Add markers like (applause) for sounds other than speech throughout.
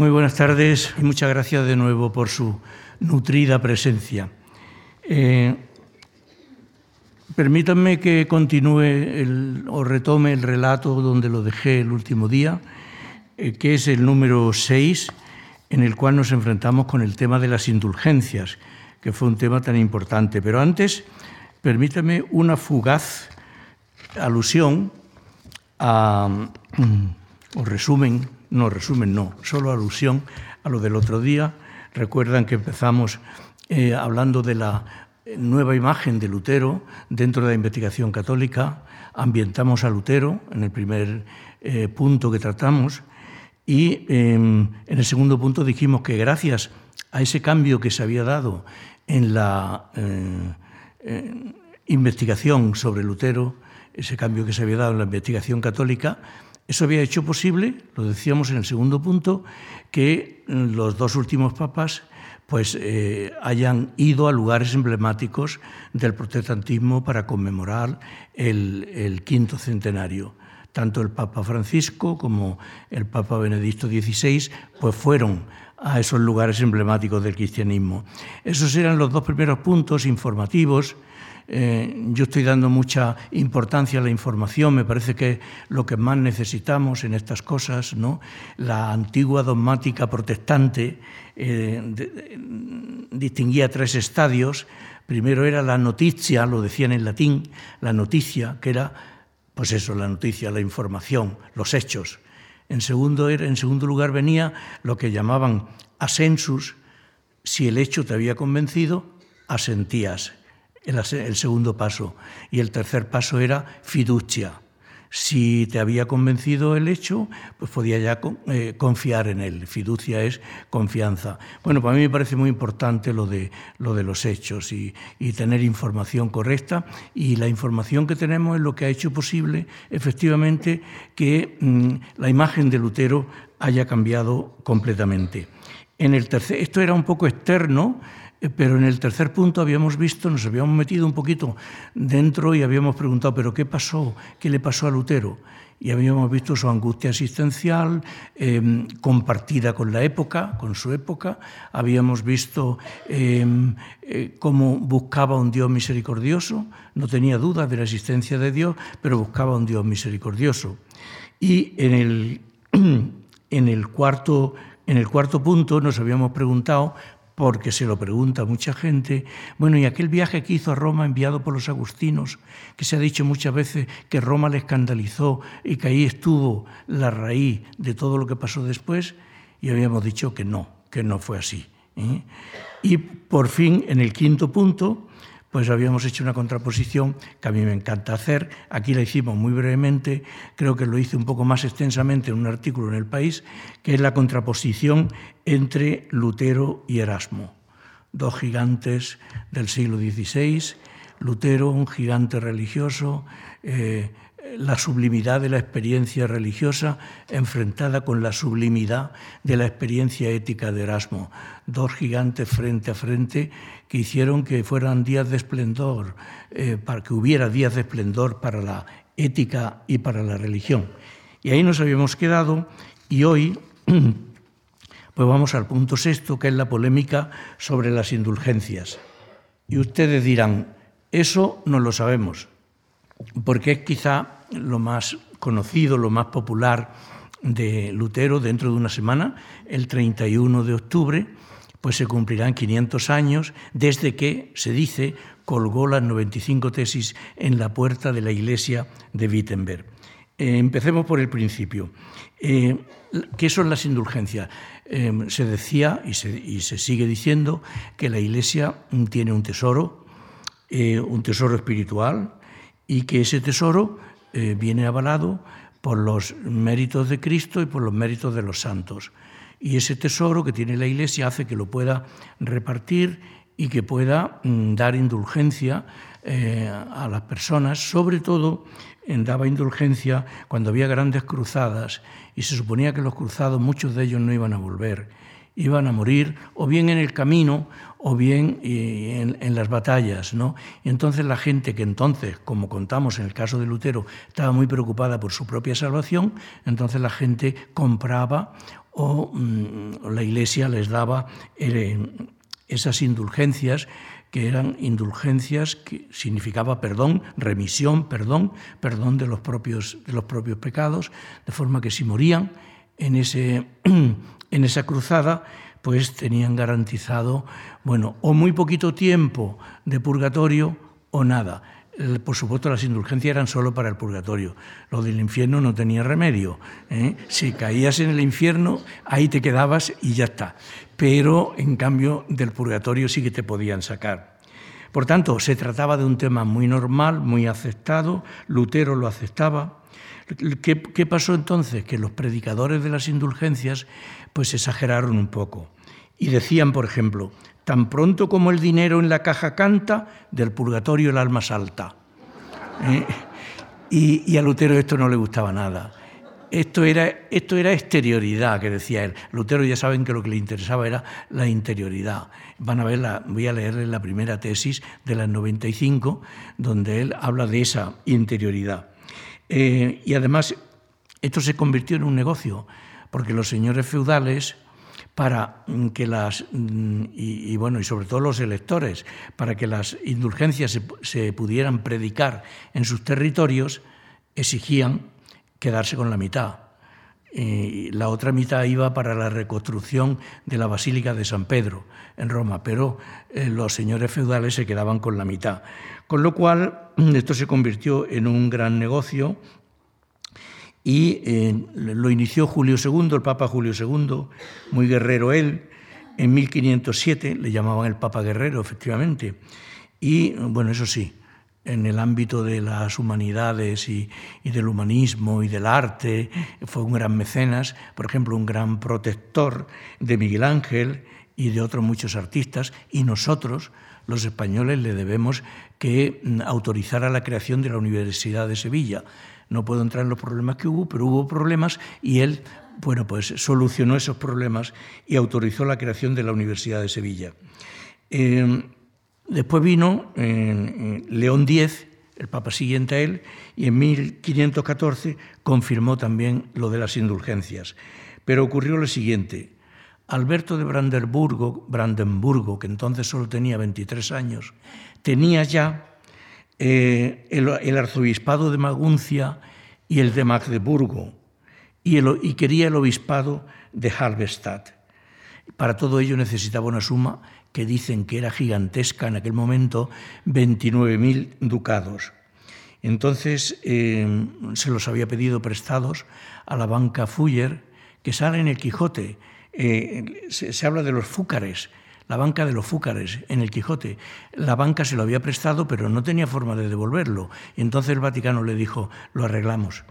Muy buenas tardes y muchas gracias de nuevo por su nutrida presencia. Eh, permítanme que continúe el, o retome el relato donde lo dejé el último día, eh, que es el número 6, en el cual nos enfrentamos con el tema de las indulgencias, que fue un tema tan importante. Pero antes, permítame una fugaz alusión a, o resumen no resumen, no, solo alusión a lo del otro día. Recuerdan que empezamos eh, hablando de la nueva imagen de Lutero dentro de la investigación católica, ambientamos a Lutero en el primer eh, punto que tratamos. Y em, en el segundo punto dijimos que gracias a ese cambio que se había dado en la eh, investigación sobre Lutero, ese cambio que se había dado en la investigación católica, eso había hecho posible, lo decíamos en el segundo punto, que los dos últimos papas pues, eh, hayan ido a lugares emblemáticos del protestantismo para conmemorar el, quinto centenario. Tanto el Papa Francisco como el Papa Benedicto XVI pues, fueron a esos lugares emblemáticos del cristianismo. Esos eran los dos primeros puntos informativos eh, yo estoy dando mucha importancia a la información, me parece que lo que más necesitamos en estas cosas. ¿no? La antigua dogmática protestante eh, distinguía tres estadios. Primero era la noticia, lo decían en latín, la noticia, que era, pues eso, la noticia, la información, los hechos. En segundo, en segundo lugar venía lo que llamaban asensus, si el hecho te había convencido, asentías el, segundo paso. Y el tercer paso era fiducia. Si te había convencido el hecho, pues podía ya eh, confiar en él. Fiducia es confianza. Bueno, para mí me parece muy importante lo de, lo de los hechos y, tener información correcta. Y la información que tenemos es lo que ha hecho posible, efectivamente, que mm, la imagen de Lutero haya cambiado completamente. En el tercer, esto era un poco externo, pero en el tercer punto habíamos visto, nos habíamos metido un poquito dentro y habíamos preguntado, ¿pero qué pasó? ¿Qué le pasó a Lutero? Y habíamos visto su angustia existencial em, compartida con la época, con su época. Habíamos visto em, eh, cómo buscaba un Dios misericordioso. No tenía duda de la existencia de Dios, pero buscaba un Dios misericordioso. Y en el, (clears throat) en el, cuarto, en el cuarto punto nos habíamos preguntado porque se lo pregunta mucha gente. Bueno, y aquel viaje que hizo a Roma enviado por los agustinos, que se ha dicho muchas veces que Roma le escandalizó y que ahí estuvo la raíz de todo lo que pasó después, y habíamos dicho que no, que no fue así. ¿eh? Y por fin, en el quinto punto, pues habíamos hecho una contraposición que a mí me encanta hacer. Aquí la hicimos muy brevemente, creo que lo hice un poco más extensamente en un artículo en El País, que es la contraposición entre Lutero y Erasmo, dos gigantes del siglo XVI. Lutero, un gigante religioso, eh, la sublimidad de la experiencia religiosa enfrentada con la sublimidad de la experiencia ética de Erasmo. Dos gigantes frente a frente que hicieron que fueran días de esplendor, eh, para que hubiera días de esplendor para la ética y para la religión. Y ahí nos habíamos quedado y hoy (clears throat) pues vamos al punto sexto, que es la polémica sobre las indulgencias. Y ustedes dirán, eso no lo sabemos, porque es quizá lo más conocido, lo más popular de Lutero dentro de una semana, el 31 de octubre, pues se cumplirán 500 años desde que, se dice, colgó las 95 tesis en la puerta de la iglesia de Wittenberg. Eh, empecemos por el principio. Eh, ¿Qué son las indulgencias? Eh, se decía y se, y se, sigue diciendo que la iglesia tiene un tesoro, un tesoro espiritual, y que ese tesoro eh, viene avalado por los méritos de Cristo y por los méritos de los santos. Y ese tesoro que tiene la Iglesia hace que lo pueda repartir y que pueda mm, dar indulgencia eh, a las personas, sobre todo daba indulgencia cuando había grandes cruzadas y se suponía que los cruzados, muchos de ellos no iban a volver, iban a morir o bien en el camino o bien eh, en, las batallas. ¿no? Entonces la gente que entonces, como contamos en el caso de Lutero, estaba muy preocupada por su propia salvación, entonces la gente compraba o mm, la Iglesia les daba esas indulgencias que eran indulgencias que significaba perdón, remisión, perdón, perdón de los propios, de los propios pecados, de forma que si morían en, ese, (clears throat) en esa cruzada, pues tenían garantizado, bueno, o muy poquito tiempo de purgatorio o nada. Por supuesto, las indulgencias eran solo para el purgatorio. Lo del infierno no tenía remedio. ¿eh? Si caías en el infierno, ahí te quedabas y ya está. Pero, en cambio, del purgatorio sí que te podían sacar. Por tanto, se trataba de un tema muy normal, muy aceptado. Lutero lo aceptaba. ¿Qué, pasó entonces? Que los predicadores de las indulgencias pues exageraron un poco. Y decían, por ejemplo, Tan pronto como el dinero en la caja canta, del purgatorio el alma salta. ¿Eh? Y, a Lutero esto no le gustaba nada. Esto era, esto era exterioridad, que decía él. Lutero ya saben que lo que le interesaba era la interioridad. Van a ver, voy a leerle la primera tesis de las 95, donde él habla de esa interioridad. Eh, y además, esto se convirtió en un negocio, porque los señores feudales para que las, mm, y, bueno, y sobre todo los electores, para que las indulgencias se, pudieran predicar en sus territorios, exigían quedarse con la mitad. Y la otra mitad iba para la reconstrucción de la Basílica de San Pedro en Roma, pero eh, los señores feudales se quedaban con la mitad. Con lo cual, (clears throat) esto se convirtió en un gran negocio y eh, lo inició Julio II, el Papa Julio II, muy guerrero él, en 1507, le llamaban el Papa Guerrero, efectivamente. Y bueno, eso sí, en el ámbito de las humanidades y, y, del humanismo y del arte, fue un gran mecenas, por ejemplo, un gran protector de Miguel Ángel y de otros muchos artistas, y nosotros, los españoles, le debemos que mm, autorizara la creación de la Universidad de Sevilla no puedo entrar en los problemas que hubo, pero hubo problemas y él, bueno, pues solucionó esos problemas y autorizó la creación de la Universidad de Sevilla. Eh, después vino eh, León X, el papa siguiente a él, y en 1514 confirmó también lo de las indulgencias. Pero ocurrió lo siguiente. Alberto de Brandenburgo, Brandenburgo, que entonces solo tenía 23 años, tenía ya eh, el, arzobispado de Maguncia y el de Magdeburgo, y, quería el obispado de Halberstadt. Para todo ello necesitaba una suma que dicen que era gigantesca en aquel momento, 29.000 ducados. Entonces eh, se los había pedido prestados a la banca Fuller, que sale en el Quijote. Eh, se, habla de los fúcares, la banca de los Fúcares en el Quijote. La banca se lo había prestado, pero no tenía forma de devolverlo. Y entonces el Vaticano le dijo, lo arreglamos.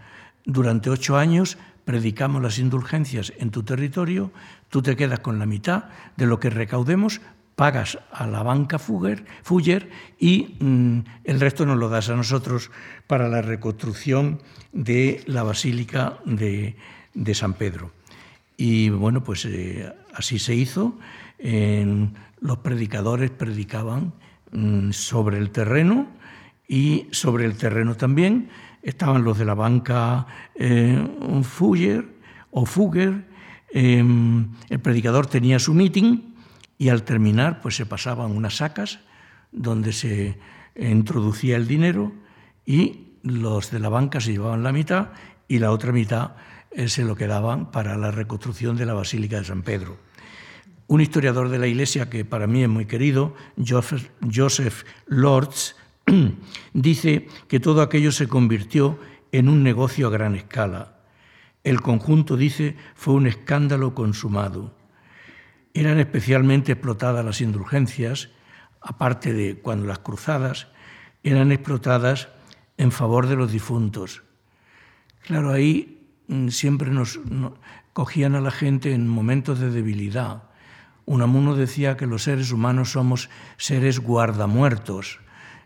Durante ocho años predicamos las indulgencias en tu territorio, tú te quedas con la mitad de lo que recaudemos, pagas a la banca Fuller, y mm, el resto nos lo das a nosotros para la reconstrucción de la Basílica de, San Pedro. Y bueno, pues eh, así se hizo los predicadores predicaban mm, sobre el terreno y sobre el terreno también estaban los de la banca eh, Fugger o Fugger. Em, el predicador tenía su meeting y al terminar pues se pasaban unas sacas donde se introducía el dinero y los de la banca se llevaban la mitad y la otra mitad eh, se lo quedaban para la reconstrucción de la Basílica de San Pedro. Un historiador de la Iglesia que para mí es muy querido, Joseph Lords, (clears throat) dice que todo aquello se convirtió en un negocio a gran escala. El conjunto, dice, fue un escándalo consumado. Eran especialmente explotadas las indulgencias, aparte de cuando las cruzadas eran explotadas en favor de los difuntos. Claro, ahí siempre nos cogían a la gente en momentos de debilidad Unamuno decía que los seres humanos somos seres guardamuertos.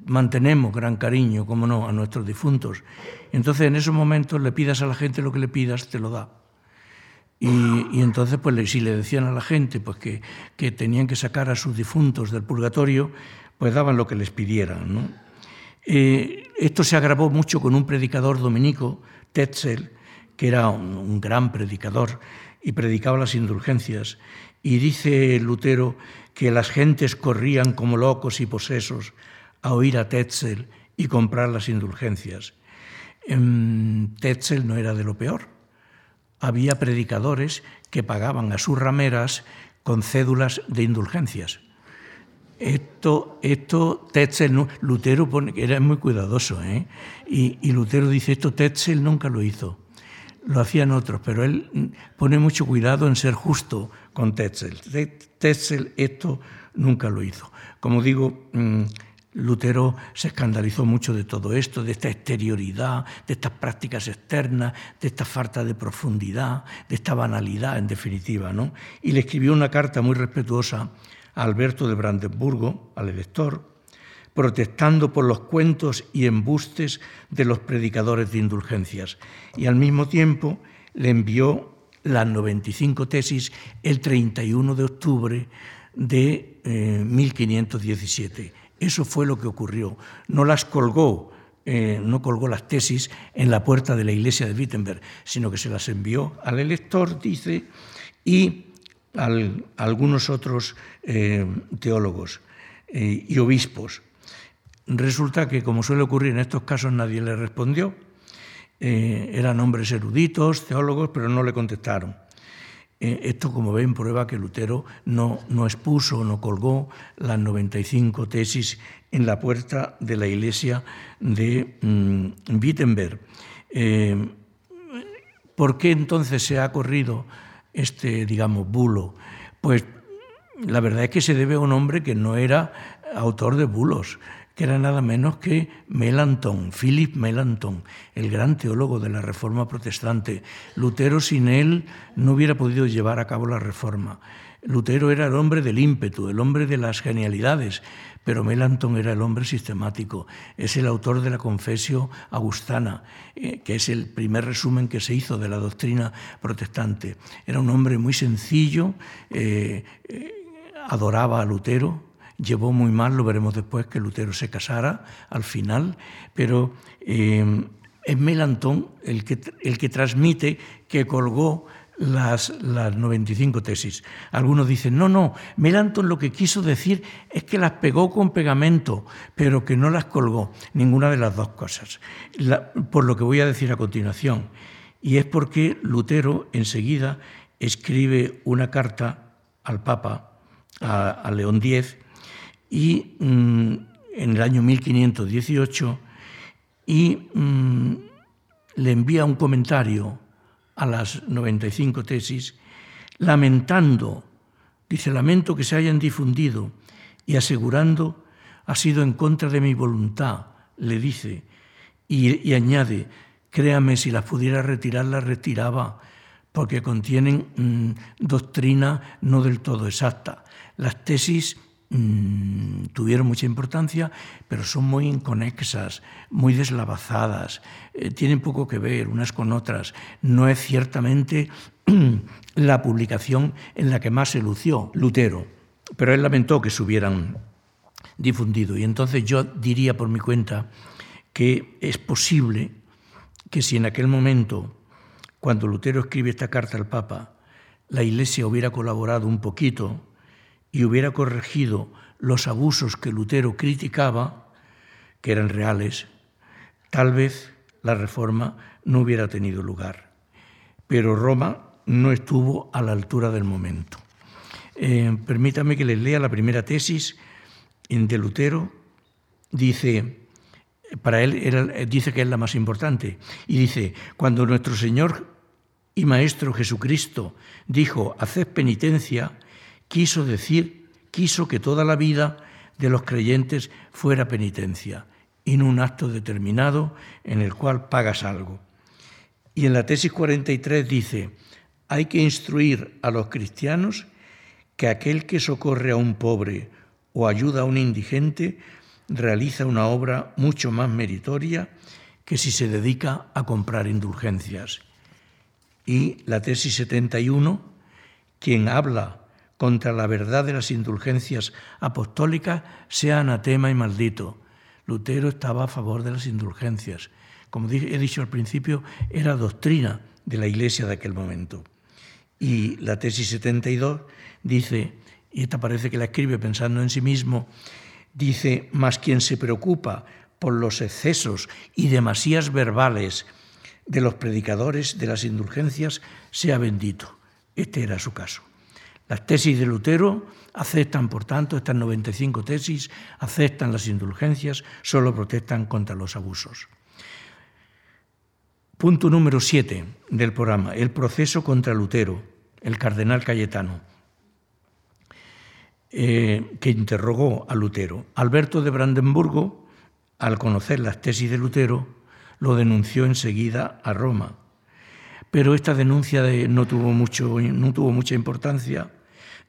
Mantenemos gran cariño, como no, a nuestros difuntos. Entonces, en esos momentos le pidas a la gente lo que le pidas, te lo da. Y, entonces, pues si le decían a la gente pues, que, que, tenían que sacar a sus difuntos del purgatorio, pues daban lo que les pidieran. Eh, esto se agravó mucho con un predicador dominico, Tetzel, que era un, gran predicador y predicaba las indulgencias. Y dice Lutero que las gentes corrían como locos y posesos a oír a Tetzel y comprar las indulgencias. Tetzel no era de lo peor. Había predicadores que pagaban a sus rameras con cédulas de indulgencias. Esto, esto Tetzel, Lutero pone, era muy cuidadoso, ¿eh? y Lutero dice, esto Tetzel nunca lo hizo lo hacían otros, pero él pone mucho cuidado en ser justo con Tetzel. Tetzel esto nunca lo hizo. Como digo, mm, Lutero se escandalizó mucho de todo esto, de esta exterioridad, de estas prácticas externas, de esta falta de profundidad, de esta banalidad, en definitiva. ¿no? Y le escribió una carta muy respetuosa a Alberto de Brandenburgo, al elector, protestando por los cuentos y embustes de los predicadores de indulgencias. Y al mismo tiempo le envió las 95 tesis el 31 de octubre de 1517 eh, eso fue lo que ocurrió. No las colgó, eh, no colgó las tesis en la puerta de la iglesia de Wittenberg, sino que se las envió al elector, dice, y a algunos otros eh, teólogos y obispos. Resulta que, como suele ocurrir en estos casos, nadie le respondió. eran hombres eruditos, teólogos, pero no le contestaron. Eh, esto, como ven, prueba que Lutero no, no expuso, no colgó las 95 tesis en la puerta de la iglesia de mm, Wittenberg. Eh, ¿Por qué entonces se ha corrido este, digamos, bulo? Pues la verdad es que se debe a un hombre que no era autor de bulos, que era nada menos que Melanchthon, Philip Melanchthon, el gran teólogo de la Reforma protestante. Lutero sin él no hubiera podido llevar a cabo la Reforma. Lutero era el hombre del ímpetu, el hombre de las genialidades, pero Melanchthon era el hombre sistemático. Es el autor de la Confesio Augustana, eh, que es el primer resumen que se hizo de la doctrina protestante. Era un hombre muy sencillo, eh, eh, adoraba a Lutero, Llevó muy mal, lo veremos después, que Lutero se casara al final, pero eh, es Melantón el que, el que transmite que colgó las, las 95 tesis. Algunos dicen, no, no, Melanchthon lo que quiso decir es que las pegó con pegamento, pero que no las colgó, ninguna de las dos cosas. por lo que voy a decir a continuación. Y es porque Lutero enseguida escribe una carta al Papa, a, a León X, y mm, en el año 1518 y mm, le envía un comentario a las 95 tesis lamentando, dice, lamento que se hayan difundido y asegurando ha sido en contra de mi voluntad, le dice, y, añade, créame, si las pudiera retirar, las retiraba, porque contienen mm, doctrina no del todo exacta. Las tesis Mm, tuvieron mucha importancia, pero son muy inconexas, muy deslavazadas, eh, tienen poco que ver unas con otras. No es ciertamente (clears throat) la publicación en la que más se lució Lutero, pero él lamentó que se hubieran difundido. Y entonces yo diría por mi cuenta que es posible que si en aquel momento, cuando Lutero escribe esta carta al Papa, la Iglesia hubiera colaborado un poquito, y hubiera corregido los abusos que Lutero criticaba, que eran reales, tal vez la reforma no hubiera tenido lugar. Pero Roma no estuvo a la altura del momento. Eh, permítame que les lea la primera tesis de Lutero. Dice, para él dice que es la más importante, y dice, cuando nuestro Señor y Maestro Jesucristo dijo, haced penitencia, quiso decir, quiso que toda la vida de los creyentes fuera penitencia, en un acto determinado en el cual pagas algo. Y en la tesis 43 dice, hay que instruir a los cristianos que aquel que socorre a un pobre o ayuda a un indigente realiza una obra mucho más meritoria que si se dedica a comprar indulgencias. Y la tesis 71, quien habla contra la verdad de las indulgencias apostólicas sea anatema y maldito. Lutero estaba a favor de las indulgencias. Como he dicho al principio, era doctrina de la Iglesia de aquel momento. Y la tesis 72 dice, y esta parece que la escribe pensando en sí mismo, dice, más quien se preocupa por los excesos y demasías verbales de los predicadores de las indulgencias, sea bendito. Este era su caso. Las tesis de Lutero aceptan, por tanto, estas 95 tesis, aceptan las indulgencias, solo protestan contra los abusos. Punto número 7 del programa, el proceso contra Lutero, el cardenal Cayetano, eh, que interrogó a Lutero. Alberto de Brandenburgo, al conocer las tesis de Lutero, lo denunció enseguida a Roma. Pero esta denuncia no, tuvo mucho, no tuvo mucha importancia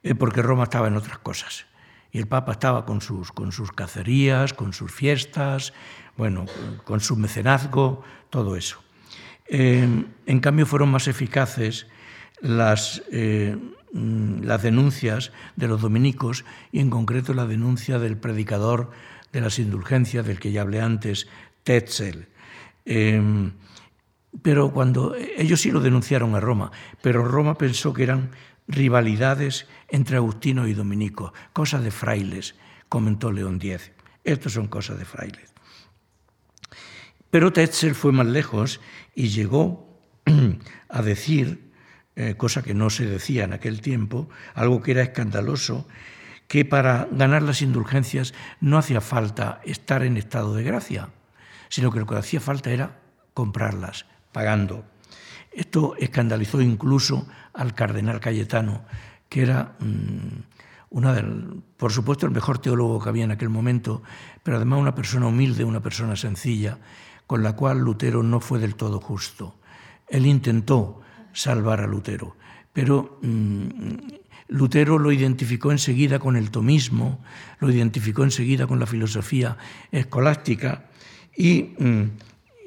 eh, porque Roma estaba en otras cosas. Y el Papa estaba con sus, con sus cacerías, con sus fiestas, bueno, con su mecenazgo, todo eso. Eh, en cambio, fueron más eficaces las, eh, las denuncias de los dominicos y en concreto la denuncia del predicador de las indulgencias, del que ya hablé antes, Tetzel. Pero cuando ellos sí lo denunciaron a Roma, pero Roma pensó que eran rivalidades entre Agustino y Dominico, cosas de frailes, comentó León X. Estos son cosas de frailes. Pero Tetzel fue más lejos y llegó (clears throat) a decir, eh, cosa que no se decía en aquel tiempo, algo que era escandaloso, que para ganar las indulgencias no hacía falta estar en estado de gracia, sino que lo que hacía falta era comprarlas, pagando. Esto escandalizó incluso al cardenal Cayetano, que era mm, una del, por supuesto el mejor teólogo que había en aquel momento, pero además una persona humilde, una persona sencilla, con la cual Lutero no fue del todo justo. Él intentó salvar a Lutero, pero mm, Lutero lo identificó enseguida con el tomismo, lo identificó enseguida con la filosofía escolástica y mm,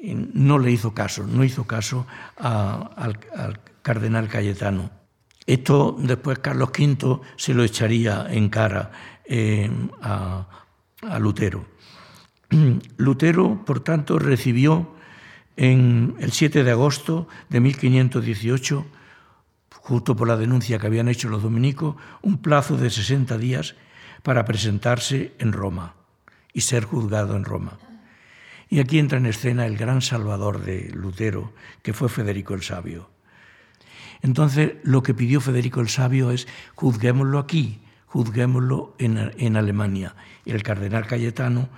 no le hizo caso, no hizo caso al, cardenal Cayetano. Esto después Carlos V se lo echaría en cara eh, a, Lutero. (clears throat) Lutero, por tanto, recibió en el 7 de agosto de 1518, justo por la denuncia que habían hecho los dominicos, un plazo de 60 días para presentarse en Roma y ser juzgado en Roma. Y aquí entra en escena el gran salvador de Lutero, que fue Federico el Sabio. Entonces, lo que pidió Federico el Sabio es, juzguémoslo aquí, juzguémoslo en, Alemania. Y el cardenal Cayetano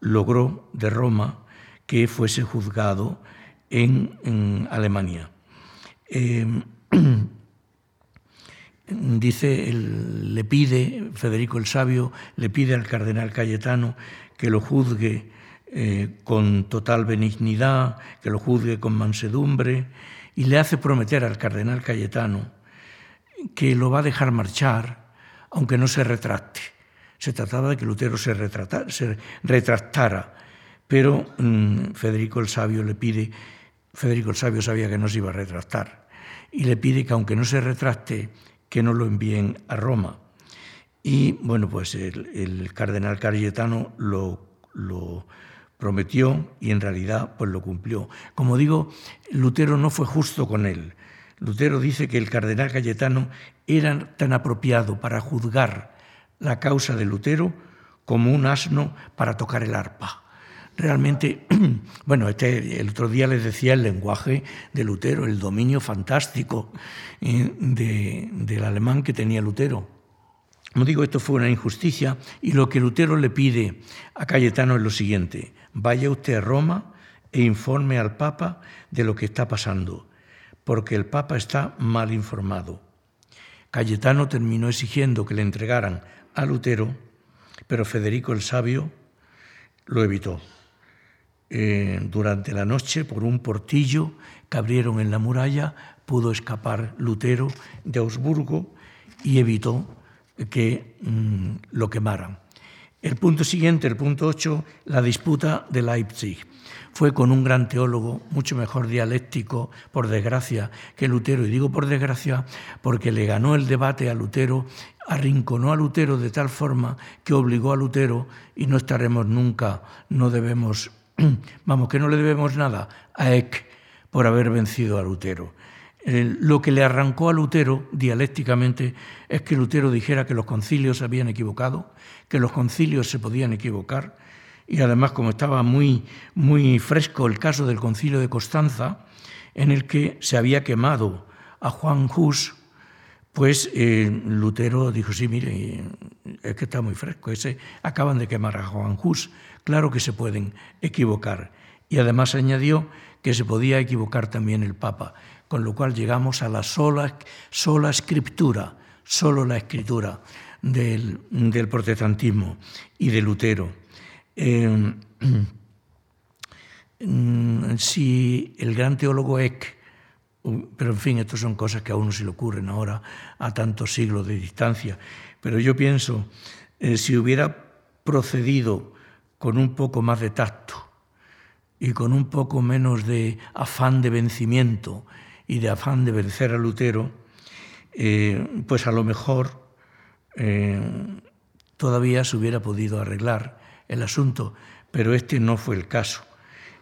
logró de Roma que fuese juzgado en, Alemania. Em, (clears throat) dice, le pide, Federico el Sabio, le pide al cardenal Cayetano que lo juzgue eh, con total benignidad, que lo juzgue con mansedumbre, y le hace prometer al cardenal Cayetano que lo va a dejar marchar, aunque no se retracte. Se trataba de que Lutero se, retractara, pero mm, Federico el Sabio le pide, Federico el Sabio sabía que no se iba a retractar, y le pide que aunque no se retracte, que no lo envíen a Roma. Y bueno, pues el, cardenal Cayetano lo prometió y en realidad pues lo cumplió. Como digo, Lutero no fue justo con él. Lutero dice que el cardenal Cayetano era tan apropiado para juzgar la causa de Lutero como un asno para tocar el arpa. Realmente, (clears throat) bueno, este, el otro día les decía el lenguaje de Lutero, el dominio fantástico eh, del alemán que tenía Lutero. Como digo, esto fue una injusticia y lo que Lutero le pide a Cayetano es lo siguiente, vaya usted a Roma e informe al Papa de lo que está pasando, porque el Papa está mal informado. Cayetano terminó exigiendo que le entregaran a Lutero, pero Federico el Sabio lo evitó. Eh, durante la noche, por un portillo que abrieron en la muralla, pudo escapar Lutero de Augsburgo y evitó que mm, lo quemaran. El punto siguiente, el punto 8, la disputa de Leipzig. Fue con un gran teólogo, mucho mejor dialéctico, por desgracia, que Lutero. Y digo por desgracia porque le ganó el debate a Lutero, arrinconó a Lutero de tal forma que obligó a Lutero, y no estaremos nunca, no debemos, (clears throat) vamos, que no le debemos nada a Eck por haber vencido a Lutero. Lo que le arrancó a Lutero dialécticamente es que Lutero dijera que los concilios se habían equivocado, que los concilios se podían equivocar, y además como estaba muy, muy fresco el caso del concilio de Constanza, en el que se había quemado a Juan Hus, pues eh, Lutero dijo, sí, mire, es que está muy fresco, ese acaban de quemar a Juan Hus, claro que se pueden equivocar. Y además añadió que se podía equivocar también el Papa con lo cual llegamos a la sola, sola escritura, solo la escritura del, protestantismo y de Lutero. Eh, si el gran teólogo Eck, pero en fin, estas son cosas que a uno se le ocurren ahora a tantos siglos de distancia, pero yo pienso, eh, si hubiera procedido con un poco más de tacto y con un poco menos de afán de vencimiento, y de afán de vencer a Lutero, eh, pues a lo mejor eh, todavía se hubiera podido arreglar el asunto, pero este no fue el caso.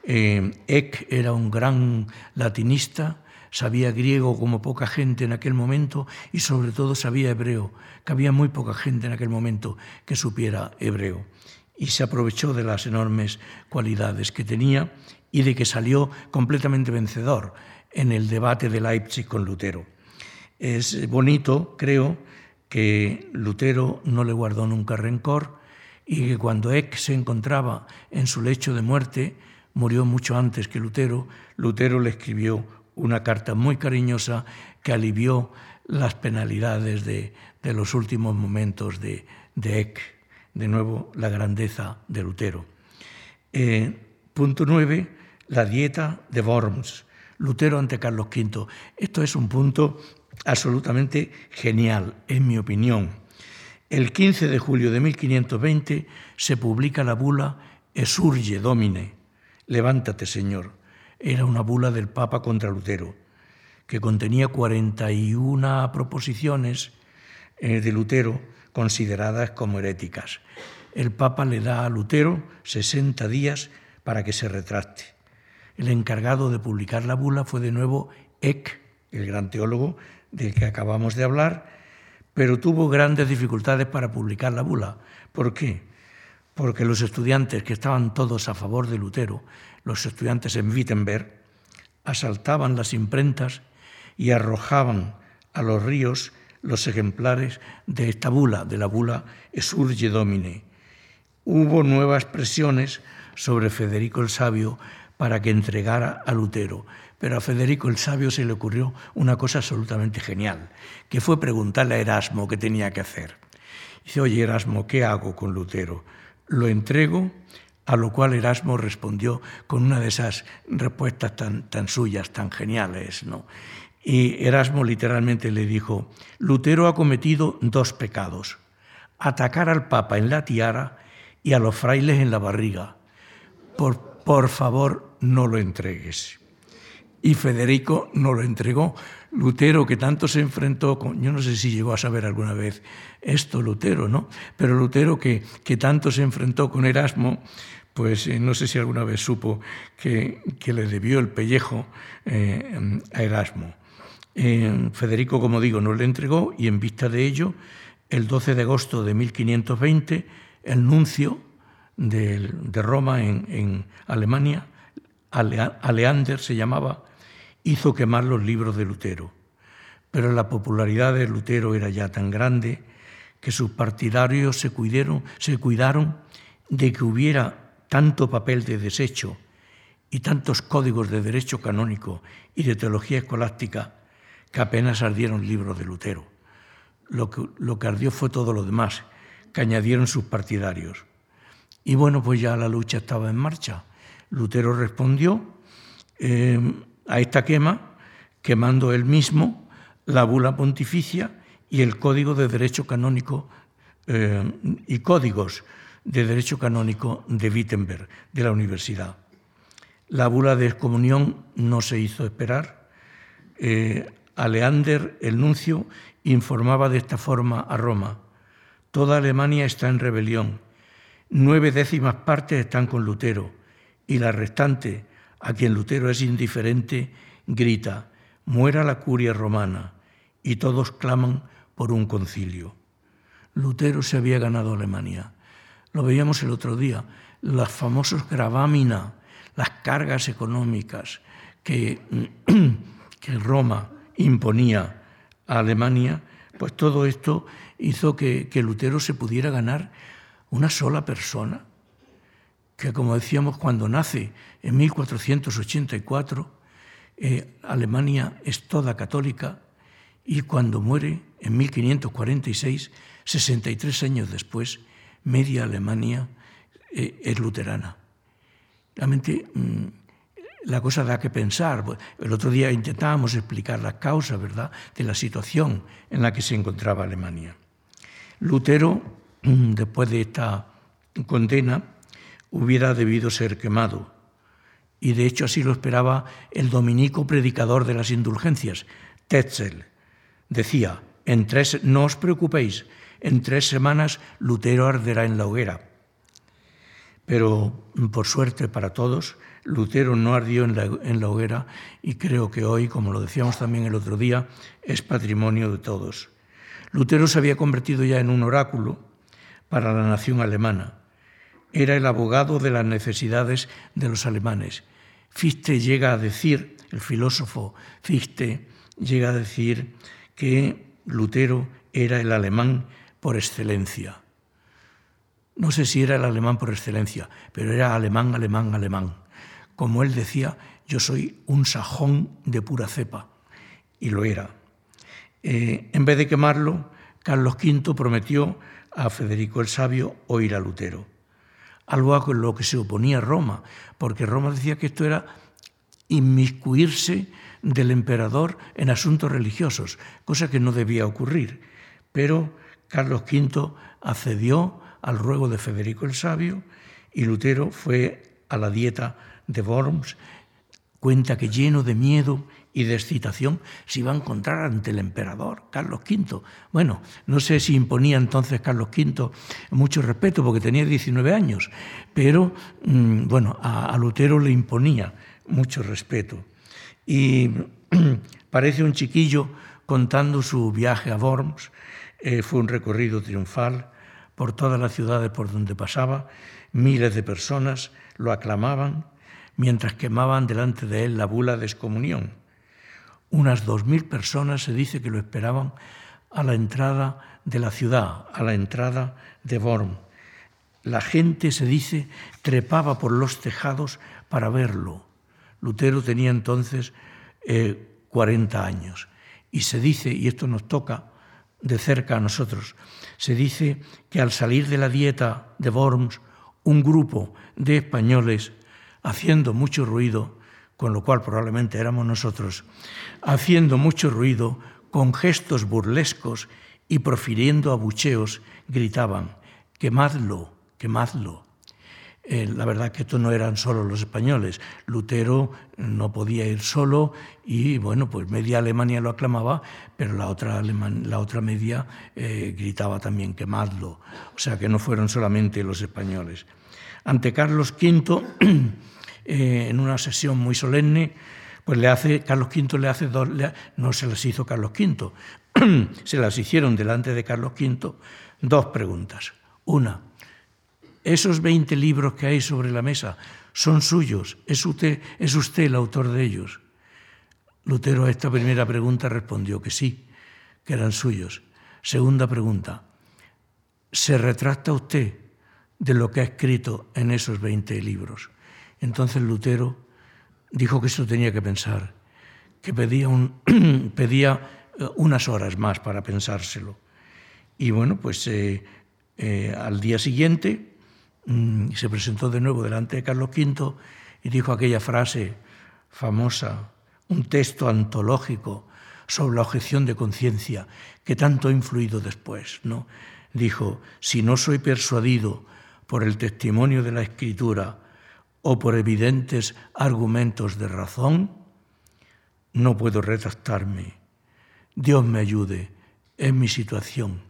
Eh, Eck era un gran latinista, sabía griego como poca gente en aquel momento y sobre todo sabía hebreo, que había muy poca gente en aquel momento que supiera hebreo. Y se aprovechó de las enormes cualidades que tenía y de que salió completamente vencedor en el debate de Leipzig con Lutero. Es bonito, creo, que Lutero no le guardó nunca rencor y que cuando Eck se encontraba en su lecho de muerte, murió mucho antes que Lutero, Lutero le escribió una carta muy cariñosa que alivió las penalidades de, los últimos momentos de, Eck. De nuevo, la grandeza de Lutero. Eh, punto nueve, la dieta de Worms. Lutero ante Carlos V. Esto es un punto absolutamente genial, en mi opinión. El 15 de julio de 1520 se publica la bula Esurge Domine, levántate Señor. Era una bula del Papa contra Lutero, que contenía 41 proposiciones eh, de Lutero consideradas como heréticas. El Papa le da a Lutero 60 días para que se retracte. El encargado de publicar la bula fue de nuevo Eck, el gran teólogo del que acabamos de hablar, pero tuvo grandes dificultades para publicar la bula. ¿Por qué? Porque los estudiantes que estaban todos a favor de Lutero, los estudiantes en Wittenberg, asaltaban las imprentas y arrojaban a los ríos los ejemplares de esta bula, de la bula Esurge Domine. Hubo nuevas presiones sobre Federico el Sabio para que entregara a Lutero. Pero a Federico el Sabio se le ocurrió una cosa absolutamente genial, que fue preguntarle a Erasmo qué tenía que hacer. Dice, oye Erasmo, ¿qué hago con Lutero? ¿Lo entrego? A lo cual Erasmo respondió con una de esas respuestas tan, tan suyas, tan geniales. ¿no? Y Erasmo literalmente le dijo, Lutero ha cometido dos pecados, atacar al Papa en la tiara y a los frailes en la barriga. Por por favor no lo entregues. Y Federico no lo entregó. Lutero, que tanto se enfrentó con, yo no sé si llegó a saber alguna vez esto Lutero, ¿no? Pero Lutero que, que tanto se enfrentó con Erasmo, pues eh, no sé si alguna vez supo que, que le debió el pellejo eh, a Erasmo. Eh, Federico, como digo, no le entregó y en vista de ello, el 12 de agosto de 1520, el nuncio de, Roma en, Alemania, Aleander se llamaba, hizo quemar los libros de Lutero. Pero la popularidad de Lutero era ya tan grande que sus partidarios se cuidaron, se cuidaron de que hubiera tanto papel de desecho y tantos códigos de derecho canónico y de teología escolástica que apenas ardieron libros de Lutero. Lo que, lo que ardió fue todo lo demás que añadieron sus partidarios. Y bueno, pues ya la lucha estaba en marcha. Lutero respondió eh, a esta quema quemando él mismo la bula pontificia y el código de derecho canónico eh, y códigos de derecho canónico de Wittenberg, de la universidad. La bula de excomunión no se hizo esperar. Eh, Aleander, el nuncio, informaba de esta forma a Roma. Toda Alemania está en rebelión nueve décimas partes están con Lutero y la restante, a quien Lutero es indiferente, grita, muera la curia romana, y todos claman por un concilio. Lutero se había ganado Alemania. Lo veíamos el otro día, los famosos gravámina, las cargas económicas que, (clears throat) que Roma imponía a Alemania, pues todo esto hizo que, que Lutero se pudiera ganar una sola persona, que como decíamos cuando nace en 1484, eh, Alemania es toda católica y cuando muere en 1546, 63 años después, media Alemania eh, es luterana. Realmente mm, la cosa da que pensar. El otro día intentábamos explicar la causa, ¿verdad?, de la situación en la que se encontraba Alemania. Lutero, mm, después de esta condena, hubiera debido ser quemado. Y de hecho así lo esperaba el dominico predicador de las indulgencias, Tetzel. Decía, en tres, no os preocupéis, en tres semanas Lutero arderá en la hoguera. Pero, por suerte para todos, Lutero no ardió en la, en la, hoguera y creo que hoy, como lo decíamos también el otro día, es patrimonio de todos. Lutero se había convertido ya en un oráculo para la nación alemana. Era el abogado de las necesidades de los alemanes. Fichte llega a decir, el filósofo Fichte llega a decir que Lutero era el alemán por excelencia. No sé si era el alemán por excelencia, pero era alemán, alemán, alemán. Como él decía, yo soy un sajón de pura cepa, y lo era. Eh, en vez de quemarlo, Carlos V prometió a Federico el Sabio oír a Lutero, algo a lo que se oponía Roma, porque Roma decía que esto era inmiscuirse del emperador en asuntos religiosos, cosa que no debía ocurrir. Pero Carlos V accedió al ruego de Federico el Sabio y Lutero fue a la dieta de Worms. Cuenta que lleno de miedo y de excitación se iba a encontrar ante el emperador Carlos V. Bueno, no sé si imponía entonces Carlos V mucho respeto porque tenía 19 años, pero mm, bueno, a, Lutero le imponía mucho respeto. Y (clears throat) parece un chiquillo contando su viaje a Worms eh, fue un recorrido triunfal por todas las ciudades por donde pasaba. Miles de personas lo aclamaban mientras quemaban delante de él la bula de excomunión. Unas dos mil personas se dice que lo esperaban a la entrada de la ciudad, a la entrada de Worms. La gente, se dice, trepaba por los tejados para verlo. Lutero tenía entonces 40 eh, años. Y se dice, y esto nos toca, de cerca a nosotros. Se dice que al salir de la dieta de Worms, un grupo de españoles, haciendo mucho ruido, con lo cual probablemente éramos nosotros, haciendo mucho ruido, con gestos burlescos y profiriendo abucheos, gritaban, quemadlo, quemadlo. Eh, la verdad que esto no eran solo los españoles. Lutero no podía ir solo y, bueno, pues media Alemania lo aclamaba, pero la otra, la otra media eh, gritaba también quemadlo. O sea que no fueron solamente los españoles. Ante Carlos V, (clears throat) eh, en una sesión muy solemne, pues le hace, Carlos V le hace dos, no se las hizo Carlos V, (clears throat) se las hicieron delante de Carlos V dos preguntas. Una, esos 20 libros que hay sobre la mesa son suyos, ¿Es usted, es usted el autor de ellos. Lutero a esta primera pregunta respondió que sí, que eran suyos. Segunda pregunta, ¿se retracta usted de lo que ha escrito en esos 20 libros? Entonces Lutero dijo que eso tenía que pensar, que (clears throat) pedía eh, unas horas más para pensárselo. Y bueno, pues eh, eh, al día siguiente Mm, se presentó de nuevo delante de Carlos V y dijo aquella frase famosa, un texto antológico sobre la objeción de conciencia que tanto ha influido después. ¿no? Dijo, si no soy persuadido por el testimonio de la Escritura o por evidentes argumentos de razón, no puedo retractarme. Dios me ayude, en mi situación,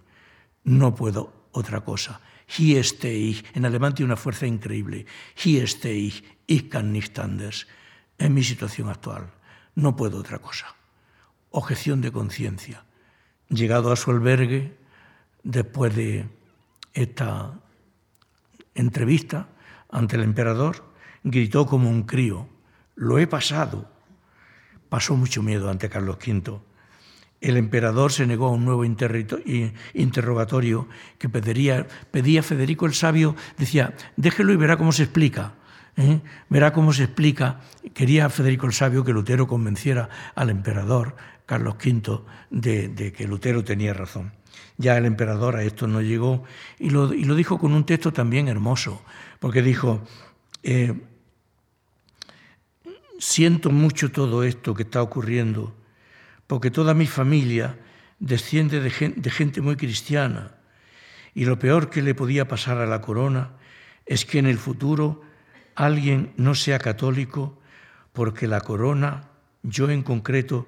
no puedo otra cosa. Hier stehe ich. En alemán tiene una fuerza increíble. Hier stehe ich. Ich kann nicht anders. En mi situación actual. No puedo otra cosa. objeción de conciencia. Llegado a su albergue, después de esta entrevista ante el emperador, gritó como un crío, lo he pasado. Pasó mucho miedo ante Carlos V. El emperador se negó a un nuevo interrogatorio que pediría, pedía Federico el Sabio, decía, déjelo y verá cómo se explica. ¿eh? Verá cómo se explica. Quería Federico el Sabio que Lutero convenciera al emperador Carlos V de, que Lutero tenía razón. Ya el emperador a esto no llegó y lo, dijo con un texto también hermoso, porque dijo, eh, siento mucho todo esto que está ocurriendo, porque toda mi familia desciende de gente muy cristiana y lo peor que le podía pasar a la corona es que en el futuro alguien no sea católico porque la corona, yo en concreto,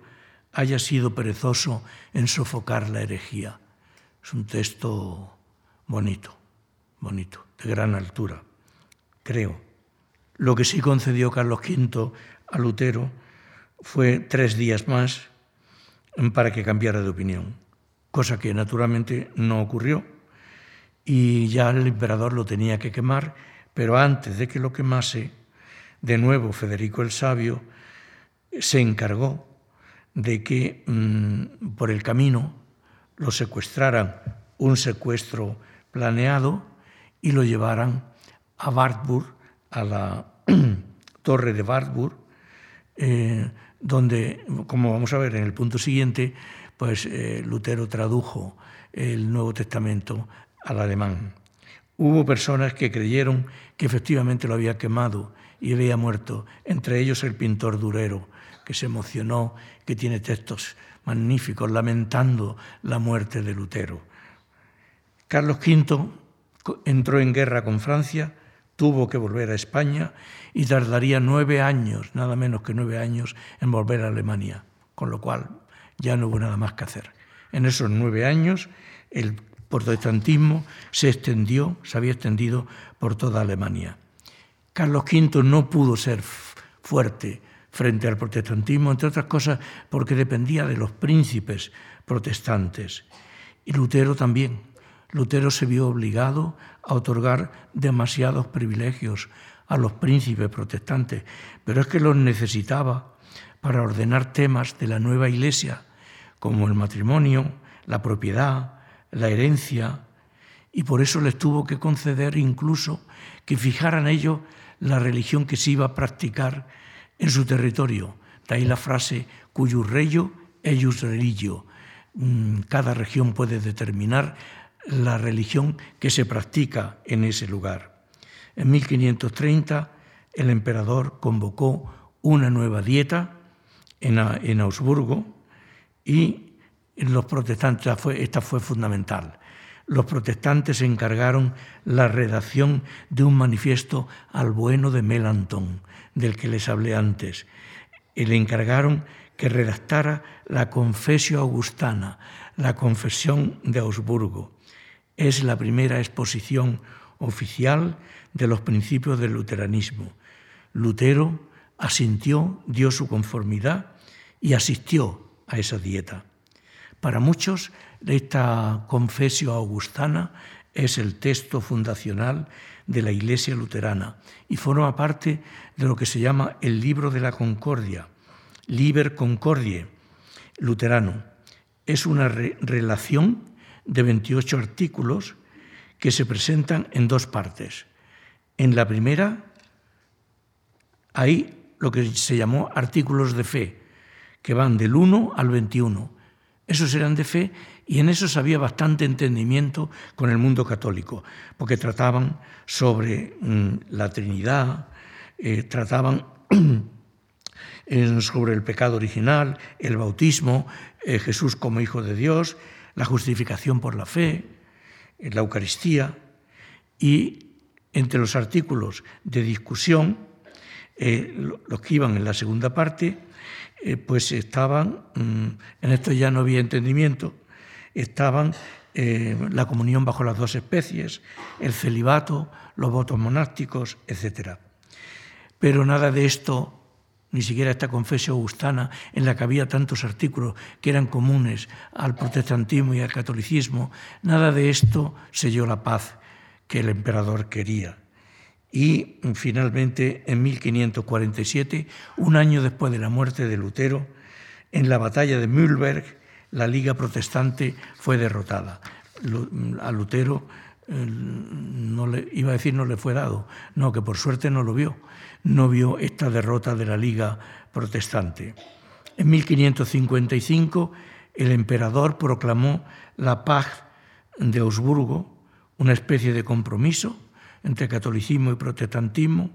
haya sido perezoso en sofocar la herejía. Es un texto bonito, bonito, de gran altura, creo. Lo que sí concedió Carlos V a Lutero fue tres días más para que cambiara de opinión, cosa que naturalmente no ocurrió y ya el emperador lo tenía que quemar pero antes de que lo quemase, de nuevo Federico el Sabio se encargó de que mm, por el camino lo secuestraran, un secuestro planeado, y lo llevaran a Wartburg, a la (clears throat) torre de Wartburg, eh, donde, como vamos a ver en el punto siguiente, pues eh, Lutero tradujo el Nuevo Testamento al alemán. Hubo personas que creyeron que efectivamente lo había quemado y había muerto, entre ellos el pintor Durero, que se emocionó, que tiene textos magníficos lamentando la muerte de Lutero. Carlos V entró en guerra con Francia, tuvo que volver a España y tardaría nueve años, nada menos que nueve años, en volver a Alemania, con lo cual ya no hubo nada más que hacer. En esos nueve años, el protestantismo se extendió, se había extendido por toda Alemania. Carlos V no pudo ser fuerte frente al protestantismo, entre otras cosas porque dependía de los príncipes protestantes. Y Lutero también. Lutero se vio obligado a otorgar demasiados privilegios a los príncipes protestantes, pero es que los necesitaba para ordenar temas de la nueva iglesia, como el matrimonio, la propiedad, la herencia, y por eso les tuvo que conceder incluso que fijaran ellos la religión que se iba a practicar en su territorio. De ahí la frase, cuyo reyo ellos religio. Mm, cada región puede determinar la religión que se practica en ese lugar. En 1530 el emperador convocó una nueva dieta en, Augsburgo y los protestantes, esta fue fundamental. Los protestantes encargaron la redacción de un manifiesto al bueno de Melanton, del que les hablé antes, y le encargaron que redactara la Confesio Augustana, la Confesión de Augsburgo. Es la primera exposición oficial de los principios del luteranismo. Lutero asintió, dio su conformidad y asistió a esa dieta. Para muchos, esta confesio augustana es el texto fundacional de la Iglesia luterana y forma parte de lo que se llama el libro de la concordia, Liber Concordie, luterano. Es una relación de 28 artículos que se presentan en dos partes. En la primera hay lo que se llamó artículos de fe, que van del 1 al 21 esos eran de fe y en esos había bastante entendimiento con el mundo católico, porque trataban sobre mm, la Trinidad, eh, trataban (clears throat) sobre el pecado original, el bautismo, eh, Jesús como Hijo de Dios, la justificación por la fe, eh, la Eucaristía y entre los artículos de discusión, los que iban en la segunda parte, eh, pues estaban, mm, en esto ya no había entendimiento, estaban eh, la comunión bajo las dos especies, el celibato, los votos monásticos, etc. Pero nada de esto ni siquiera esta confesión augustana en la que había tantos artículos que eran comunes al protestantismo y al catolicismo, nada de esto selló la paz que el emperador quería. Y finalmente, en 1547, un año después de la muerte de Lutero, en la batalla de Mühlberg, la Liga Protestante fue derrotada. A Lutero no le, iba a decir no le fue dado, no, que por suerte no lo vio, no vio esta derrota de la Liga Protestante. En 1555 el emperador proclamó la paz de Augsburgo, una especie de compromiso entre catolicismo y protestantismo,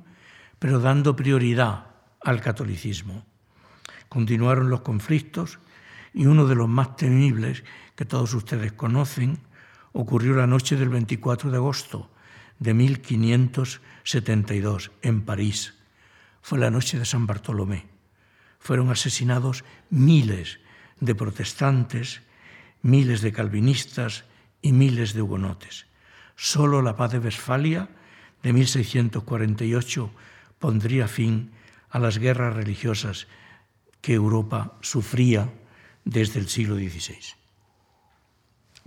pero dando prioridad al catolicismo. Continuaron los conflictos y uno de los más temibles que todos ustedes conocen ocurrió la noche del 24 de agosto de 1572 en París. Fue la noche de San Bartolomé. Fueron asesinados miles de protestantes, miles de calvinistas y miles de hugonotes. Solo la paz de Westfalia de 1648 pondría fin a las guerras religiosas que Europa sufría desde el siglo XVI.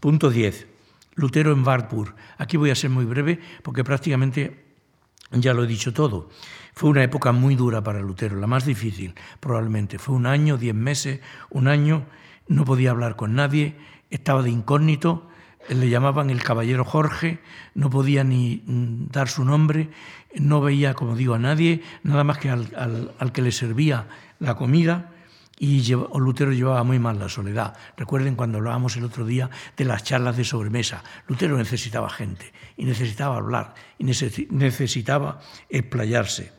Punto 10. Lutero en Wartburg. Aquí voy a ser muy breve porque prácticamente ya lo he dicho todo. Fue una época muy dura para Lutero, la más difícil probablemente. Fue un año, diez meses, un año, no podía hablar con nadie, estaba de incógnito, le llamaban el caballero Jorge, no podía ni mm, dar su nombre, no veía, como digo, a nadie, nada más que al, al que le servía la comida y Lutero llevaba muy mal la soledad. Recuerden cuando hablábamos el otro día de las charlas de sobremesa. Lutero necesitaba gente y necesitaba hablar y necesitaba explayarse.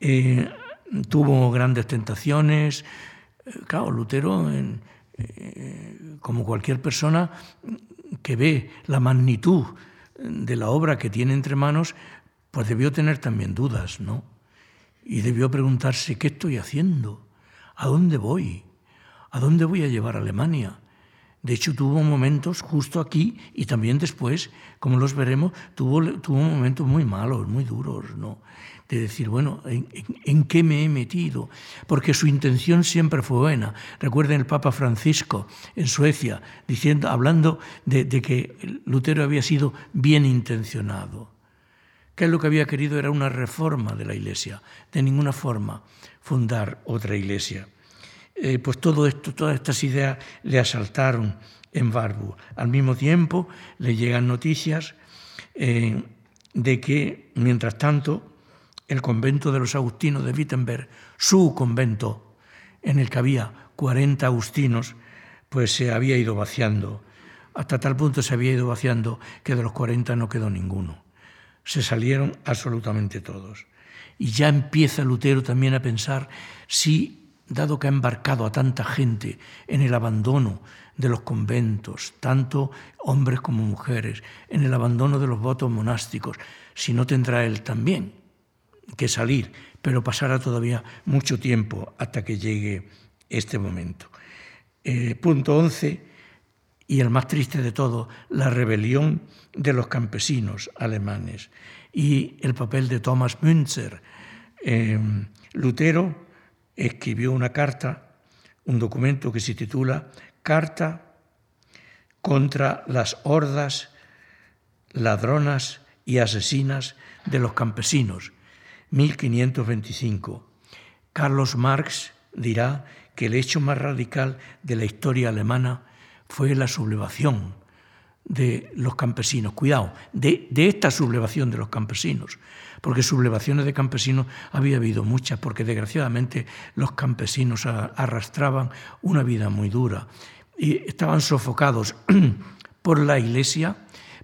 Eh, tuvo grandes tentaciones. Eh, claro, Lutero, eh, como cualquier persona que ve la magnitud de la obra que tiene entre manos, pues debió tener también dudas, ¿no? Y debió preguntarse, ¿qué estoy haciendo? ¿A dónde voy? ¿A dónde voy a llevar Alemania? De hecho, tuvo momentos justo aquí y también después, como los veremos, tuvo, tuvo momentos muy malos, muy duros, ¿no? De decir, bueno, ¿en, qué me he metido? Porque su intención siempre fue buena. Recuerden el Papa Francisco en Suecia, diciendo, hablando de, que Lutero había sido bien intencionado. Que lo que había querido era una reforma de la Iglesia, de ninguna forma fundar otra iglesia. Eh, pues todo esto, todas estas ideas le asaltaron en Barbu. Al mismo tiempo le llegan noticias eh, de que, mientras tanto, el convento de los agustinos de Wittenberg, su convento, en el que había 40 agustinos, pues se había ido vaciando. Hasta tal punto se había ido vaciando que de los 40 no quedó ninguno. Se salieron absolutamente todos. Y ya empieza Lutero también a pensar si, dado que ha embarcado a tanta gente en el abandono de los conventos, tanto hombres como mujeres, en el abandono de los votos monásticos, si no tendrá él también que salir, pero pasará todavía mucho tiempo hasta que llegue este momento. Eh, punto 11, y el más triste de todo, la rebelión de los campesinos alemanes y el papel de Thomas Münzer. Eh, Lutero escribió una carta, un documento que se titula Carta contra las hordas ladronas y asesinas de los campesinos, 1525. Carlos Marx dirá que el hecho más radical de la historia alemana fue la sublevación de los campesinos. Cuidado, de, esta sublevación de los campesinos, porque sublevaciones de campesinos había habido muchas, porque desgraciadamente los campesinos arrastraban una vida muy dura y estaban sofocados (clears throat) por la Iglesia,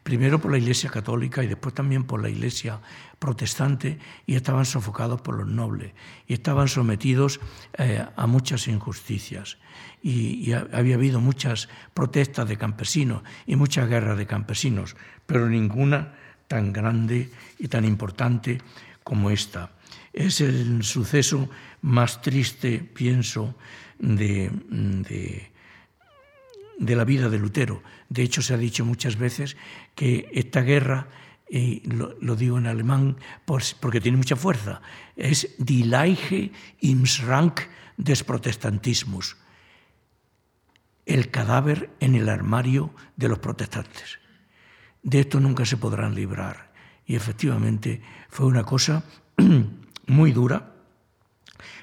primero por la Iglesia católica y después también por la Iglesia protestante, y estaban sofocados por los nobles, y estaban sometidos eh, a muchas injusticias y, había habido muchas protestas de campesinos y muchas guerras de campesinos, pero ninguna tan grande y tan importante como esta. Es el suceso más triste, pienso, de, de, la vida de Lutero. De hecho, se ha dicho muchas veces que esta guerra y lo, digo en alemán porque tiene mucha fuerza, es Die Leiche im Schrank des Protestantismus, el cadáver en el armario de los protestantes. De esto nunca se podrán librar. Y efectivamente fue una cosa (clears throat) muy dura.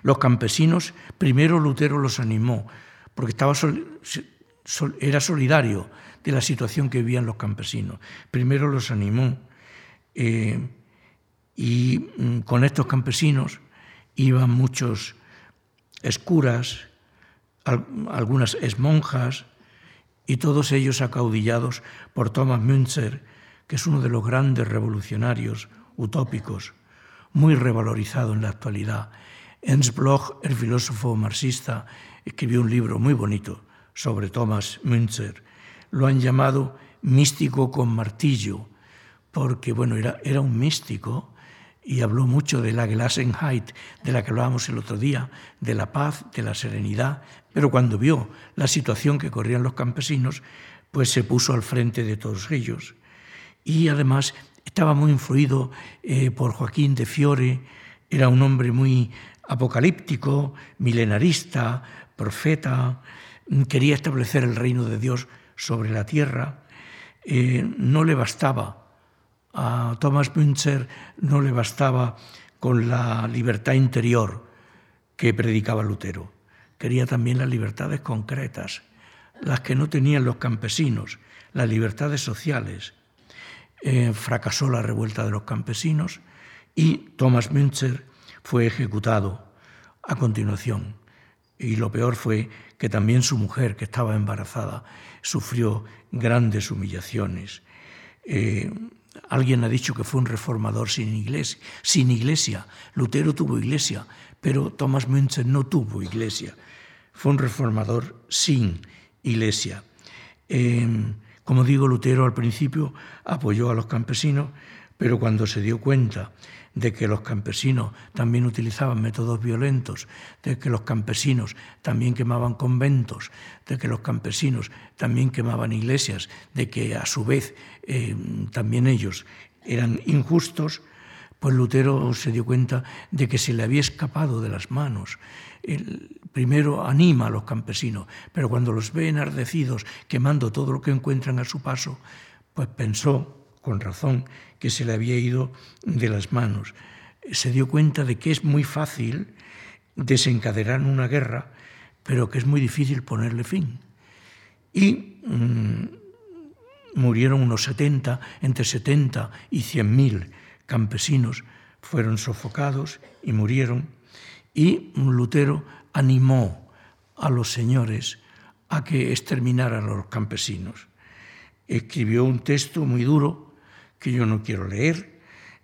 Los campesinos, primero Lutero los animó, porque estaba era solidario de la situación que vivían los campesinos. Primero los animó eh, y mm, con estos campesinos iban muchos escuras, algunas esmonjas, y todos ellos acaudillados por Thomas Münzer, que es uno de los grandes revolucionarios utópicos, muy revalorizado en la actualidad. Ernst Bloch, el filósofo marxista, escribió un libro muy bonito sobre Thomas Münzer. Lo han llamado místico con martillo, porque bueno, era, era un místico y habló mucho de la Gelassenheit, de la que hablábamos el otro día, de la paz, de la serenidad, pero cuando vio la situación que corrían los campesinos, pues se puso al frente de todos ellos. Y además estaba muy influido eh, por Joaquín de Fiore, era un hombre muy apocalíptico, milenarista, profeta, quería establecer el reino de Dios sobre la tierra. Eh, no le bastaba a Thomas Münzer no le bastaba con la libertad interior que predicaba Lutero. Quería también las libertades concretas, las que no tenían los campesinos, las libertades sociales. Eh, fracasó la revuelta de los campesinos y Thomas Münzer fue ejecutado a continuación. Y lo peor fue que también su mujer, que estaba embarazada, sufrió grandes humillaciones. Eh, Alguien ha dicho que fue un reformador sin iglesia. Sin iglesia. Lutero tuvo iglesia, pero Thomas Münzer no tuvo iglesia. Fue un reformador sin iglesia. Em, como digo, Lutero al principio apoyó a los campesinos, pero cuando se dio cuenta de que los campesinos también utilizaban métodos violentos, de que los campesinos también quemaban conventos, de que los campesinos también quemaban iglesias, de que a su vez eh, también ellos eran injustos, pues Lutero se dio cuenta de que se le había escapado de las manos. primero anima a los campesinos, pero cuando los ve enardecidos, quemando todo lo que encuentran a su paso, pues pensó con razón, que se le había ido de las manos. Se dio cuenta de que es muy fácil desencadenar una guerra, pero que es muy difícil ponerle fin. Y mm, murieron unos 70, entre 70 y 100 mil campesinos fueron sofocados y murieron. Y Lutero animó a los señores a que exterminaran a los campesinos. Escribió un texto muy duro que yo no quiero leer,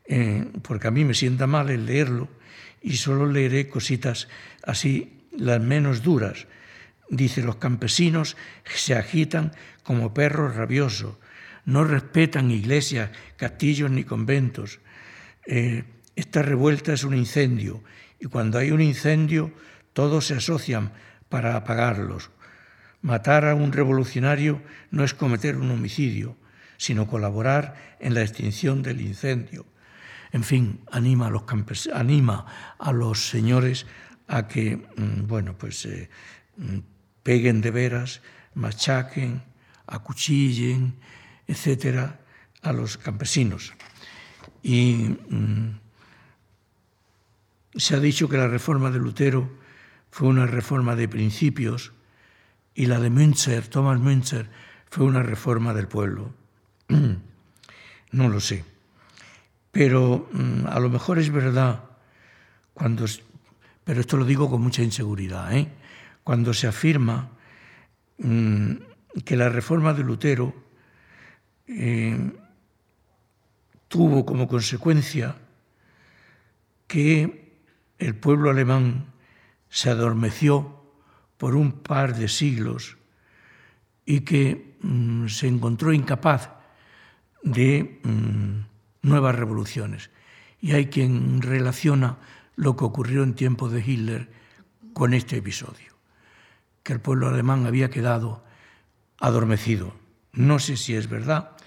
eh, porque a mí me sienta mal el leerlo, y solo leeré cositas así, las menos duras. Dice, los campesinos se agitan como perros rabiosos, no respetan iglesias, castillos ni conventos. Eh, esta revuelta es un incendio y cuando hay un incendio todos se asocian para apagarlos. Matar a un revolucionario no es cometer un homicidio, sino colaborar en la extinción del incendio. En fin, anima a los, anima a los señores a que, mm, bueno, pues eh, mm, peguen de veras, machaquen, acuchillen, etcétera, a los campesinos. Y mm, se ha dicho que la reforma de Lutero fue una reforma de principios y la de Münzer, Thomas Münzer, fue una reforma del pueblo. (clears throat) No lo sé. Pero mm, a lo mejor es verdad cuando, pero esto lo digo con mucha inseguridad, ¿eh? cuando se afirma mm, que la reforma de Lutero eh, tuvo como consecuencia que el pueblo alemán se adormeció por un par de siglos y que mm, se encontró incapaz de mm, nuevas revoluciones. Y hay quien relaciona lo que ocurrió en tiempos de Hitler con este episodio, que el pueblo alemán había quedado adormecido. No sé si es verdad,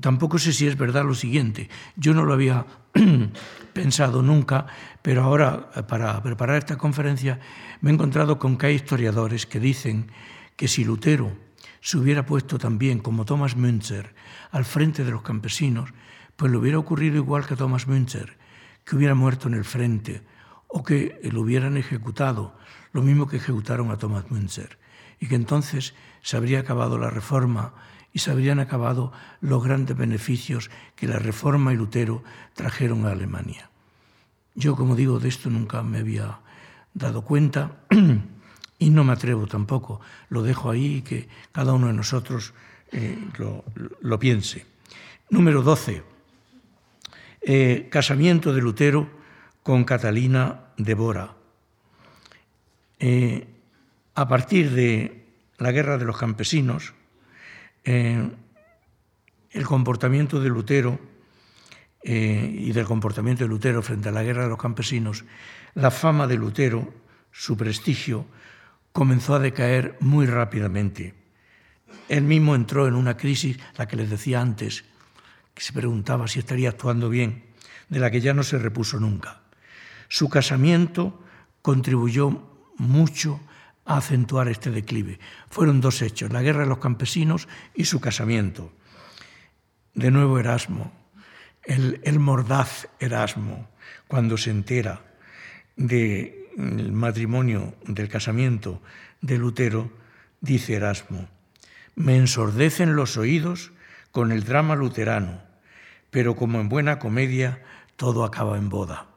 Tampoco sé si es verdad lo siguiente. Yo no lo había (clears throat) pensado nunca, pero ahora para preparar esta conferencia me he encontrado con que hay historiadores que dicen que si Lutero se hubiera puesto también, como Thomas Münzer, al frente de los campesinos, pues le hubiera ocurrido igual que a Thomas Münzer, que hubiera muerto en el frente o que lo hubieran ejecutado, lo mismo que ejecutaron a Thomas Münzer, y que entonces se habría acabado la reforma y se habrían acabado los grandes beneficios que la Reforma y Lutero trajeron a Alemania. Yo, como digo, de esto nunca me había dado cuenta (clears throat) y no me atrevo tampoco. Lo dejo ahí que cada uno de nosotros eh, lo, piense. Número 12. Eh, casamiento de Lutero con Catalina de Bora. Eh, a partir de la guerra de los campesinos, el comportamiento de Lutero y del comportamiento de Lutero frente a la guerra de los campesinos, la fama de Lutero, su prestigio, comenzó a decaer muy rápidamente. Él mismo entró en una crisis, la que les decía antes, que se preguntaba si estaría actuando bien, de la que ya no se repuso nunca. Su casamiento contribuyó mucho a acentuar este declive. Fueron dos hechos, la guerra de los campesinos y su casamiento. De nuevo Erasmo, el, mordaz Erasmo, cuando se entera del matrimonio, del casamiento de Lutero, dice Erasmo, me ensordecen los oídos con el drama luterano, pero como en buena comedia todo acaba en boda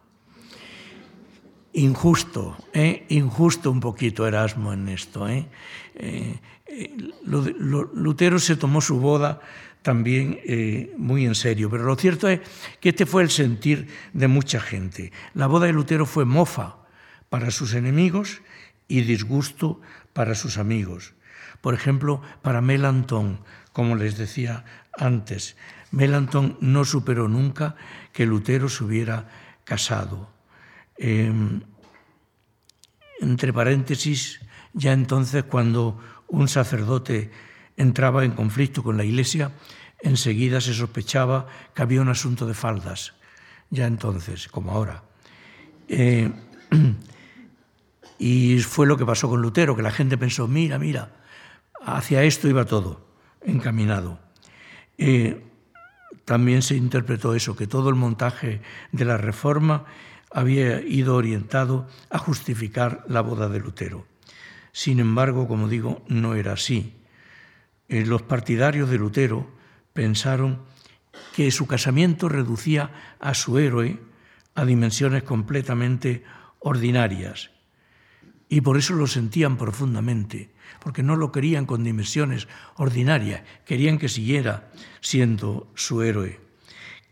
injusto, ¿eh? injusto un poquito Erasmo en esto. ¿eh? Eh, Lutero se tomó su boda también muy en serio, pero lo cierto es que este fue el sentir de mucha gente. La boda de Lutero fue mofa para sus enemigos y disgusto para sus amigos. Por ejemplo, para Melanton, como les decía antes, Melanton no superó nunca que Lutero se hubiera casado. Em, entre paréntesis, ya entonces cuando un sacerdote entraba en conflicto con la Iglesia, enseguida se sospechaba que había un asunto de faldas, ya entonces, como ahora. Eh, (clears throat) y fue lo que pasó con Lutero, que la gente pensó, mira, mira, hacia esto iba todo encaminado. Eh, también se interpretó eso, que todo el montaje de la reforma había ido orientado a justificar la boda de Lutero. Sin embargo, como digo, no era así. Eh, los partidarios de Lutero pensaron que su casamiento reducía a su héroe a dimensiones completamente ordinarias. Y por eso lo sentían profundamente, porque no lo querían con dimensiones ordinarias, querían que siguiera siendo su héroe.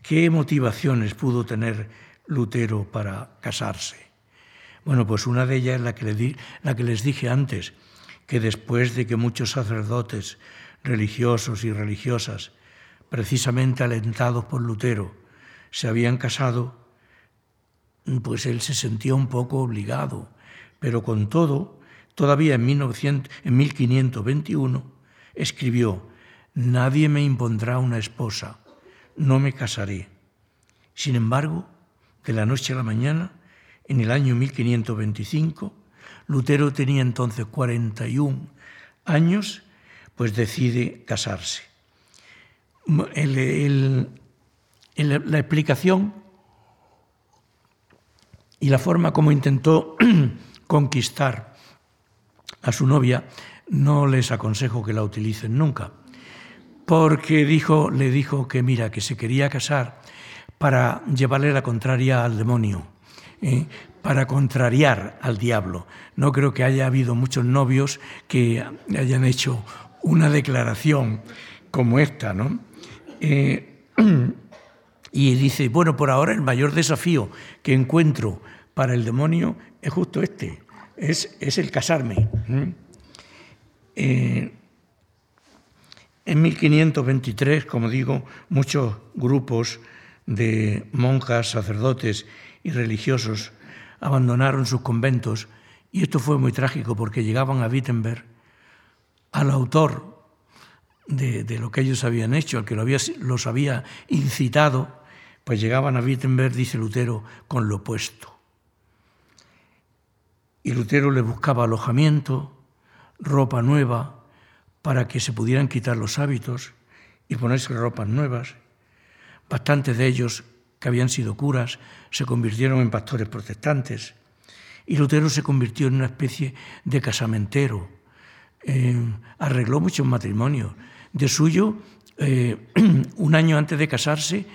¿Qué motivaciones pudo tener Lutero para casarse? Bueno, pues una de ellas es la que, le la que les dije antes, que después de que muchos sacerdotes religiosos y religiosas, precisamente alentados por Lutero, se habían casado, pues él se sentía un poco obligado, pero con todo, todavía en, 1900, en 1521 escribió, Nadie me impondrá una esposa, no me casaré. Sin embargo, de la noche a la mañana, en el año 1525, Lutero tenía entonces 41 años, pues decide casarse. la explicación y la forma como intentó (clears throat) conquistar a su novia no les aconsejo que la utilicen nunca, porque dijo, le dijo que mira, que se quería casar para llevarle la contraria al demonio, ¿eh? para contrariar al diablo. No creo que haya habido muchos novios que hayan hecho una declaración como esta, ¿no? Eh, (clears throat) y dice, bueno, por ahora el mayor desafío que encuentro para el demonio es justo este, es, es el casarme. Eh, en 1523, como digo, muchos grupos de monjas, sacerdotes y religiosos abandonaron sus conventos y esto fue muy trágico porque llegaban a Wittenberg al autor de, lo que ellos habían hecho, al que lo había, los había incitado, pues llegaban a Wittenberg, dice Lutero, con lo opuesto. Y Lutero les buscaba alojamiento, ropa nueva, para que se pudieran quitar los hábitos y ponerse ropas nuevas. Bastantes de ellos, que habían sido curas, se convirtieron en pastores protestantes. Y Lutero se convirtió en una especie de casamentero. Eh, arregló muchos matrimonios. De suyo, eh, (clears throat) un año antes de casarse,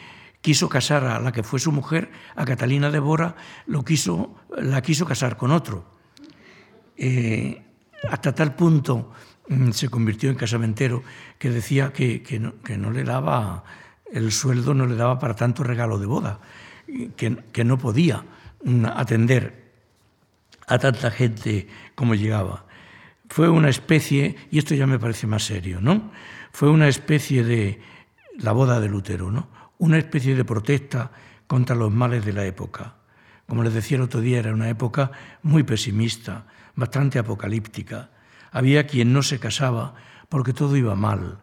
quiso casar a la que fue su mujer, a Catalina de Bora, lo quiso, la quiso casar con otro. Eh, hasta tal punto mm, se convirtió en casamentero que decía que, no, le daba, el sueldo no le daba para tanto regalo de boda, que, que no podía mm, atender a tanta gente como llegaba. Fue una especie, y esto ya me parece más serio, ¿no? Fue una especie de la boda de Lutero, ¿no? Una especie de protesta contra los males de la época. Como les decía el otro día, era una época muy pesimista, bastante apocalíptica. Había quien no se casaba porque todo iba mal,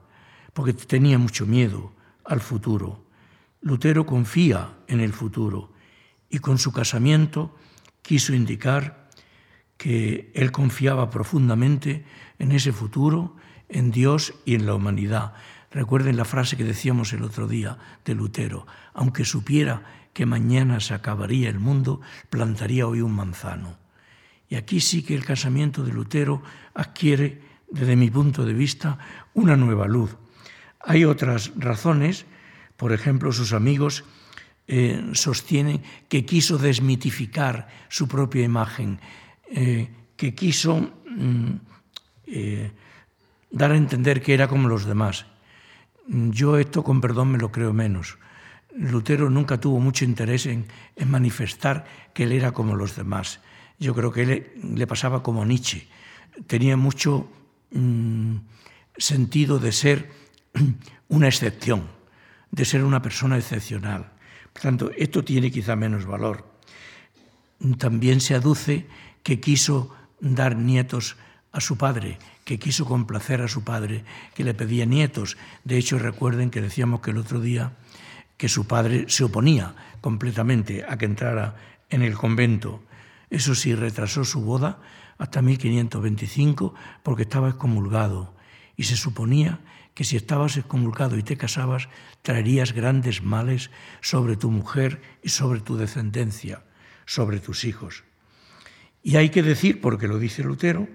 porque tenía mucho miedo al futuro. Lutero confía en el futuro y con su casamiento quiso indicar que él confiaba profundamente en ese futuro, en Dios y en la humanidad. Recuerden la frase que decíamos el otro día de Lutero, aunque supiera que mañana se acabaría el mundo, plantaría hoy un manzano. Y aquí sí que el casamiento de Lutero adquiere, desde mi punto de vista, una nueva luz. Hay otras razones, por ejemplo, sus amigos eh, sostienen que quiso desmitificar su propia imagen, eh, que quiso mm, eh, dar a entender que era como los demás. Yo esto, con perdón, me lo creo menos. Lutero nunca tuvo mucho interés en, manifestar que él era como los demás. Yo creo que le pasaba como Nietzsche. Tenía mucho mm, sentido de ser (clears throat) una excepción, de ser una persona excepcional. Por tanto, esto tiene quizá menos valor. También se aduce que quiso dar nietos a su padre, que quiso complacer a su padre, que le pedía nietos. De hecho, recuerden que decíamos que el otro día que su padre se oponía completamente a que entrara en el convento. Eso sí, retrasó su boda hasta 1525 porque estaba excomulgado y se suponía que si estabas excomulgado y te casabas, traerías grandes males sobre tu mujer y sobre tu descendencia, sobre tus hijos. Y hay que decir, porque lo dice Lutero,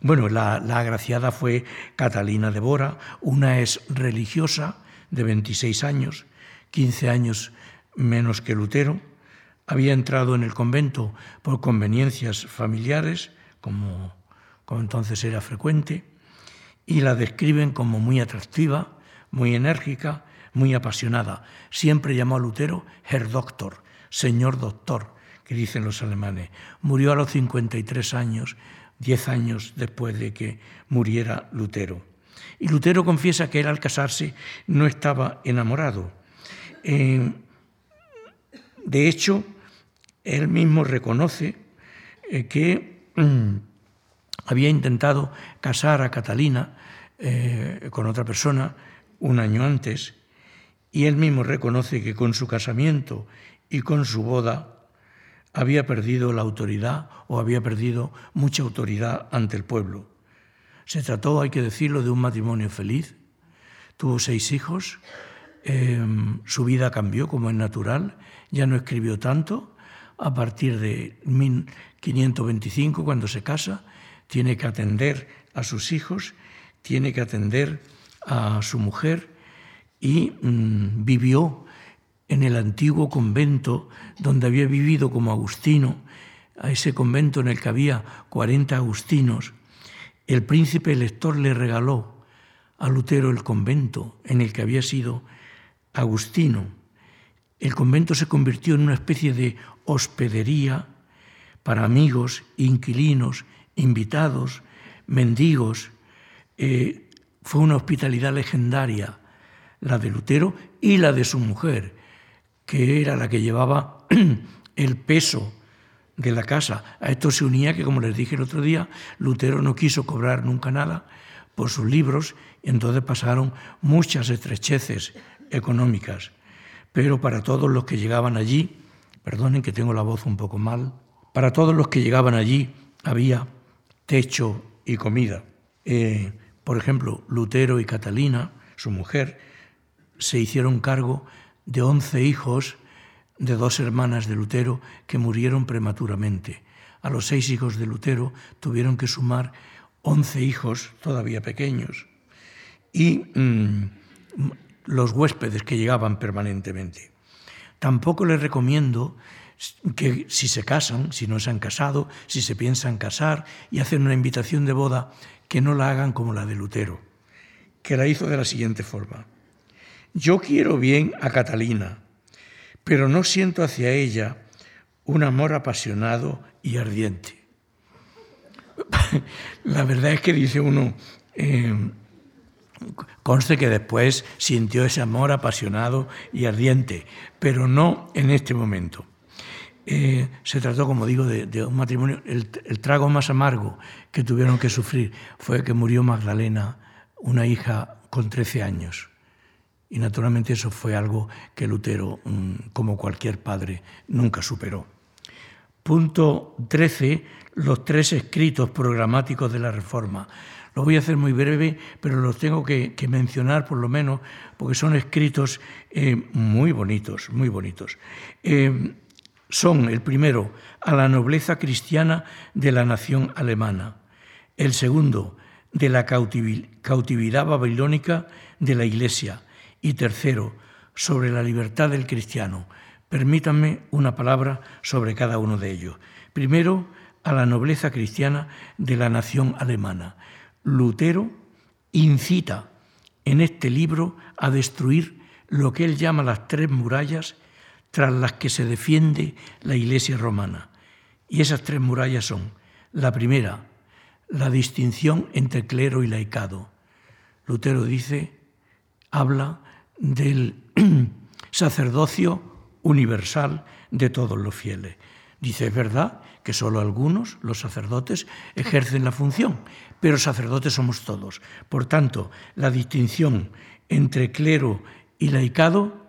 bueno, la, agraciada fue Catalina de Bora, una es religiosa de 26 años, 15 años menos que Lutero, había entrado en el convento por conveniencias familiares, como, como entonces era frecuente, y la describen como muy atractiva, muy enérgica, muy apasionada. Siempre llamó a Lutero Herr Doctor, señor doctor, que dicen los alemanes. Murió a los 53 años, 10 años después de que muriera Lutero. Y Lutero confiesa que al casarse no estaba enamorado. Eh, de hecho, él mismo reconoce eh, que mm, había intentado casar a Catalina eh, con otra persona un año antes, y él mismo reconoce que con su casamiento y con su boda había perdido la autoridad o había perdido mucha autoridad ante el pueblo. Se trató, hay que decirlo, de un matrimonio feliz. Tuvo seis hijos, em, su vida cambió como es natural, ya no escribió tanto. A partir de 1525, cuando se casa, tiene que atender a sus hijos, tiene que atender a su mujer y mm, vivió en el antiguo convento donde había vivido como agustino, a ese convento en el que había 40 agustinos, el príncipe elector le regaló a Lutero el convento en el que había sido agustino. El convento se convirtió en una especie de hospedería para amigos, inquilinos, invitados, mendigos. Eh, fue una hospitalidad legendaria, la de Lutero y la de su mujer, que era la que llevaba (clears throat) el peso de la casa. A esto se unía que, como les dije el otro día, Lutero no quiso cobrar nunca nada por sus libros y entonces pasaron muchas estrecheces económicas. Pero para todos los que llegaban allí, perdonen que tengo la voz un poco mal, para todos los que llegaban allí había techo y comida. Eh, por ejemplo, Lutero y Catalina, su mujer, se hicieron cargo de once hijos de dos hermanas de Lutero que murieron prematuramente. A los seis hijos de Lutero tuvieron que sumar once hijos todavía pequeños y mm, los huéspedes que llegaban permanentemente. Tampoco les recomiendo que si se casan, si no se han casado, si se piensan casar y hacen una invitación de boda, que no la hagan como la de Lutero, que la hizo de la siguiente forma. Yo quiero bien a Catalina, pero no siento hacia ella un amor apasionado y ardiente. (laughs) la verdad es que dice uno, eh, conste que después sintió ese amor apasionado y ardiente, pero no en este momento. Eh, se trató, como digo, de, un matrimonio. El, el, trago más amargo que tuvieron que sufrir fue que murió Magdalena, una hija con 13 años. Y naturalmente eso fue algo que Lutero, mm, como cualquier padre, nunca superó. Punto 13. Los tres escritos programáticos de la Reforma. Lo voy a hacer muy breve, pero los tengo que, mencionar por lo menos porque son escritos eh, muy bonitos, muy bonitos. Eh, son el primero a la nobleza cristiana de la nación alemana, el segundo de la cautividad babilónica de la Iglesia y tercero sobre la libertad del cristiano. Permítanme una palabra sobre cada uno de ellos. Primero, a la nobleza cristiana de la nación alemana. Lutero incita en este libro a destruir lo que él llama las tres murallas tras las que se defiende la Iglesia romana. Y esas tres murallas son, la primera, la distinción entre clero y laicado. Lutero dice, habla del (clears throat) sacerdocio universal de todos los fieles. Dice, es verdad que solo algunos, los sacerdotes, ejercen la función, pero sacerdotes somos todos. Por tanto, la distinción entre clero y laicado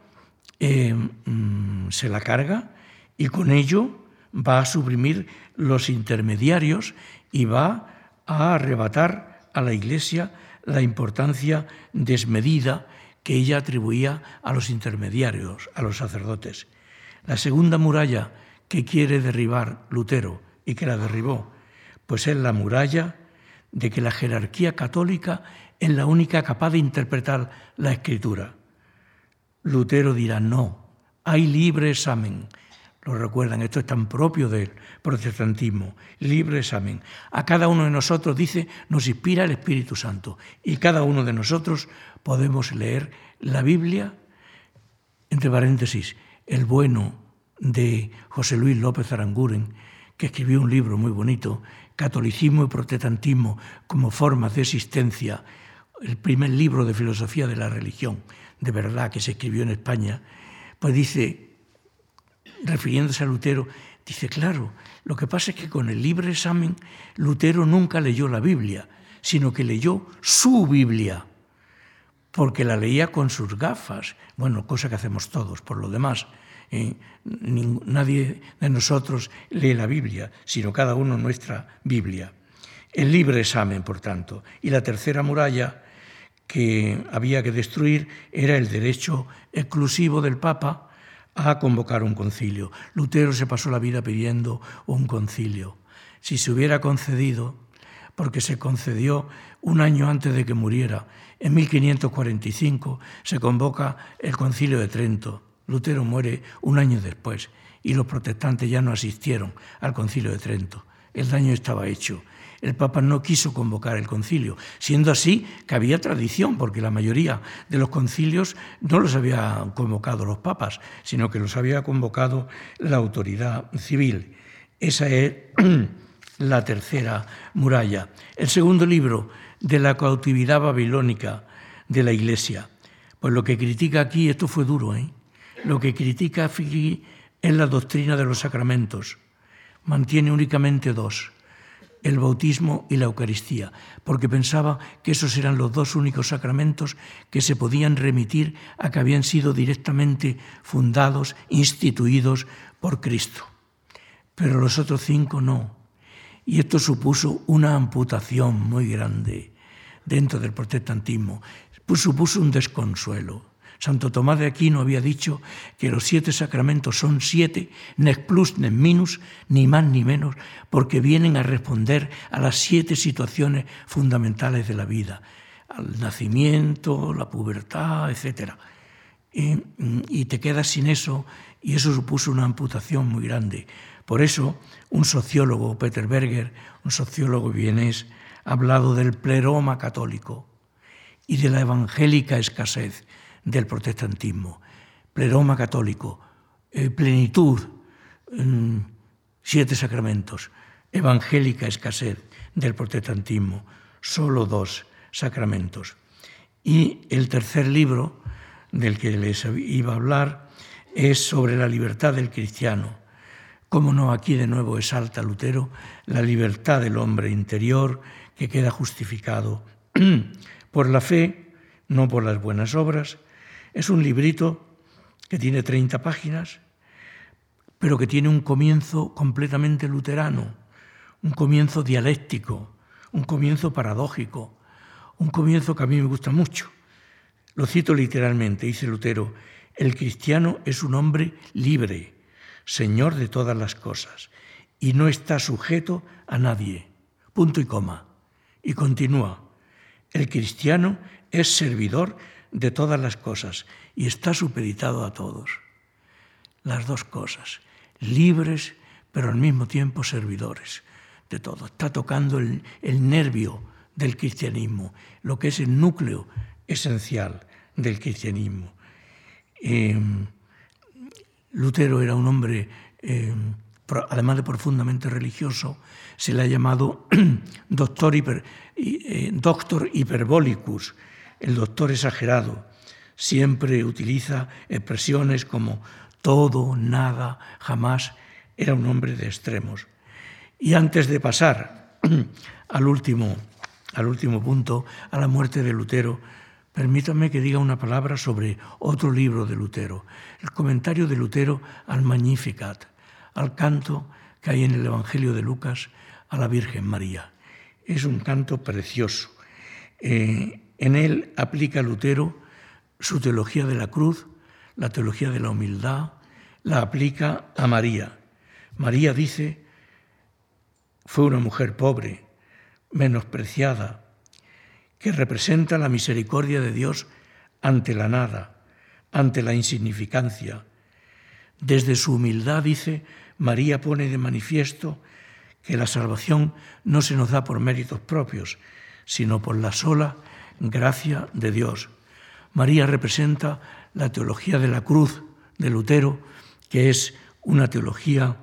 eh, mm, se la carga y con ello va a suprimir los intermediarios y va a arrebatar a la Iglesia la importancia desmedida que ella atribuía a los intermediarios, a los sacerdotes. La segunda muralla que quiere derribar Lutero y que la derribó, pues es la muralla de que la jerarquía católica es la única capaz de interpretar la escritura. Lutero dirá, no, hay libre examen. Lo recuerdan, esto es tan propio del protestantismo, libre examen. A cada uno de nosotros, dice, nos inspira el Espíritu Santo y cada uno de nosotros podemos leer la Biblia, entre paréntesis, el bueno de José Luis López Aranguren, que escribió un libro muy bonito, Catolicismo y Protestantismo como formas de existencia, el primer libro de filosofía de la religión de verdad que se escribió en España, pues dice, refiriéndose a Lutero, dice, claro, lo que pasa es que con el libre examen Lutero nunca leyó la Biblia, sino que leyó su Biblia, porque la leía con sus gafas, bueno, cosa que hacemos todos, por lo demás. Eh, nadie de nosotros lee la Biblia, sino cada uno nuestra Biblia. El libre examen, por tanto. Y la tercera muralla que había que destruir era el derecho exclusivo del Papa a convocar un concilio. Lutero se pasó la vida pidiendo un concilio. Si se hubiera concedido, porque se concedió un año antes de que muriera, en 1545 se convoca el concilio de Trento. Lutero muere un año después y los protestantes ya no asistieron al concilio de Trento. El daño estaba hecho el Papa no quiso convocar el concilio, siendo así que había tradición, porque la mayoría de los concilios no los había convocado los papas, sino que los había convocado la autoridad civil. Esa es (clears throat) la tercera muralla. El segundo libro de la cautividad babilónica de la Iglesia. Pues lo que critica aquí, esto fue duro, ¿eh? Lo que critica aquí es la doctrina de los sacramentos. Mantiene únicamente dos el bautismo y la Eucaristía, porque pensaba que esos eran los dos únicos sacramentos que se podían remitir a que habían sido directamente fundados, instituidos por Cristo. Pero los otros cinco no. Y esto supuso una amputación muy grande dentro del protestantismo, supuso un desconsuelo. Santo Tomás de Aquino había dicho que los siete sacramentos son siete, ne plus ne minus, ni más ni menos, porque vienen a responder a las siete situaciones fundamentales de la vida, al nacimiento, la pubertad, etc. Y, y te quedas sin eso, y eso supuso una amputación muy grande. Por eso, un sociólogo, Peter Berger, un sociólogo vienés, ha hablado del pleroma católico y de la evangélica escasez del protestantismo. Pleroma católico, eh, plenitud, mm, siete sacramentos, evangélica escasez del protestantismo, solo dos sacramentos. Y el tercer libro del que les iba a hablar es sobre la libertad del cristiano. Cómo no, aquí de nuevo exalta Lutero la libertad del hombre interior que queda justificado (clears throat) por la fe, no por las buenas obras, es un librito que tiene 30 páginas, pero que tiene un comienzo completamente luterano, un comienzo dialéctico, un comienzo paradójico, un comienzo que a mí me gusta mucho. Lo cito literalmente, dice Lutero, el cristiano es un hombre libre, señor de todas las cosas, y no está sujeto a nadie. Punto y coma. Y continúa, el cristiano es servidor de todas las cosas y está supeditado a todos. Las dos cosas, libres pero al mismo tiempo servidores de todo. Está tocando el, nervio del cristianismo, lo que es el núcleo esencial del cristianismo. Em, Lutero era un hombre, em, además de profundamente religioso, se le ha llamado (clears throat) doctor, hiper, eh, doctor hyperbolicus, el doctor exagerado siempre utiliza expresiones como todo, nada, jamás. Era un hombre de extremos. Y antes de pasar (clears throat) al último, al último punto, a la muerte de Lutero, permítame que diga una palabra sobre otro libro de Lutero, el comentario de Lutero al Magnificat, al canto que hay en el Evangelio de Lucas a la Virgen María. Es un canto precioso. Eh, en él aplica Lutero su teología de la cruz, la teología de la humildad, la aplica a María. María dice, fue una mujer pobre, menospreciada, que representa la misericordia de Dios ante la nada, ante la insignificancia. Desde su humildad, dice, María pone de manifiesto que la salvación no se nos da por méritos propios, sino por la sola gracia de Dios. María representa la teología de la cruz de Lutero, que es una teología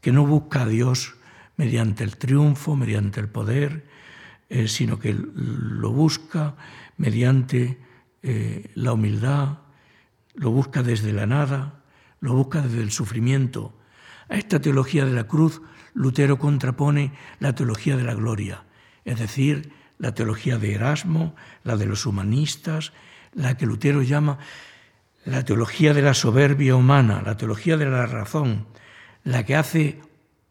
que no busca a Dios mediante el triunfo, mediante el poder, eh, sino que lo busca mediante eh, la humildad, lo busca desde la nada, lo busca desde el sufrimiento. A esta teología de la cruz Lutero contrapone la teología de la gloria, es decir, la teología de Erasmo, la de los humanistas, la que Lutero llama la teología de la soberbia humana, la teología de la razón, la que hace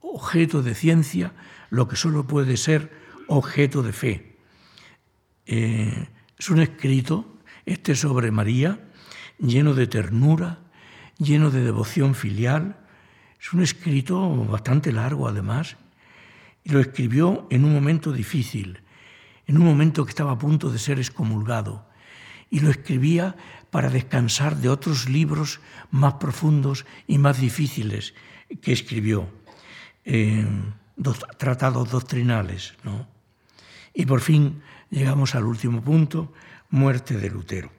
objeto de ciencia lo que solo puede ser objeto de fe. Eh, es un escrito, este sobre María, lleno de ternura, lleno de devoción filial. Es un escrito bastante largo además, y lo escribió en un momento difícil, en un momento que estaba a punto de ser excomulgado, y lo escribía para descansar de otros libros más profundos y más difíciles que escribió, eh, tratados doctrinales. ¿no? Y por fin llegamos al último punto, muerte de Lutero.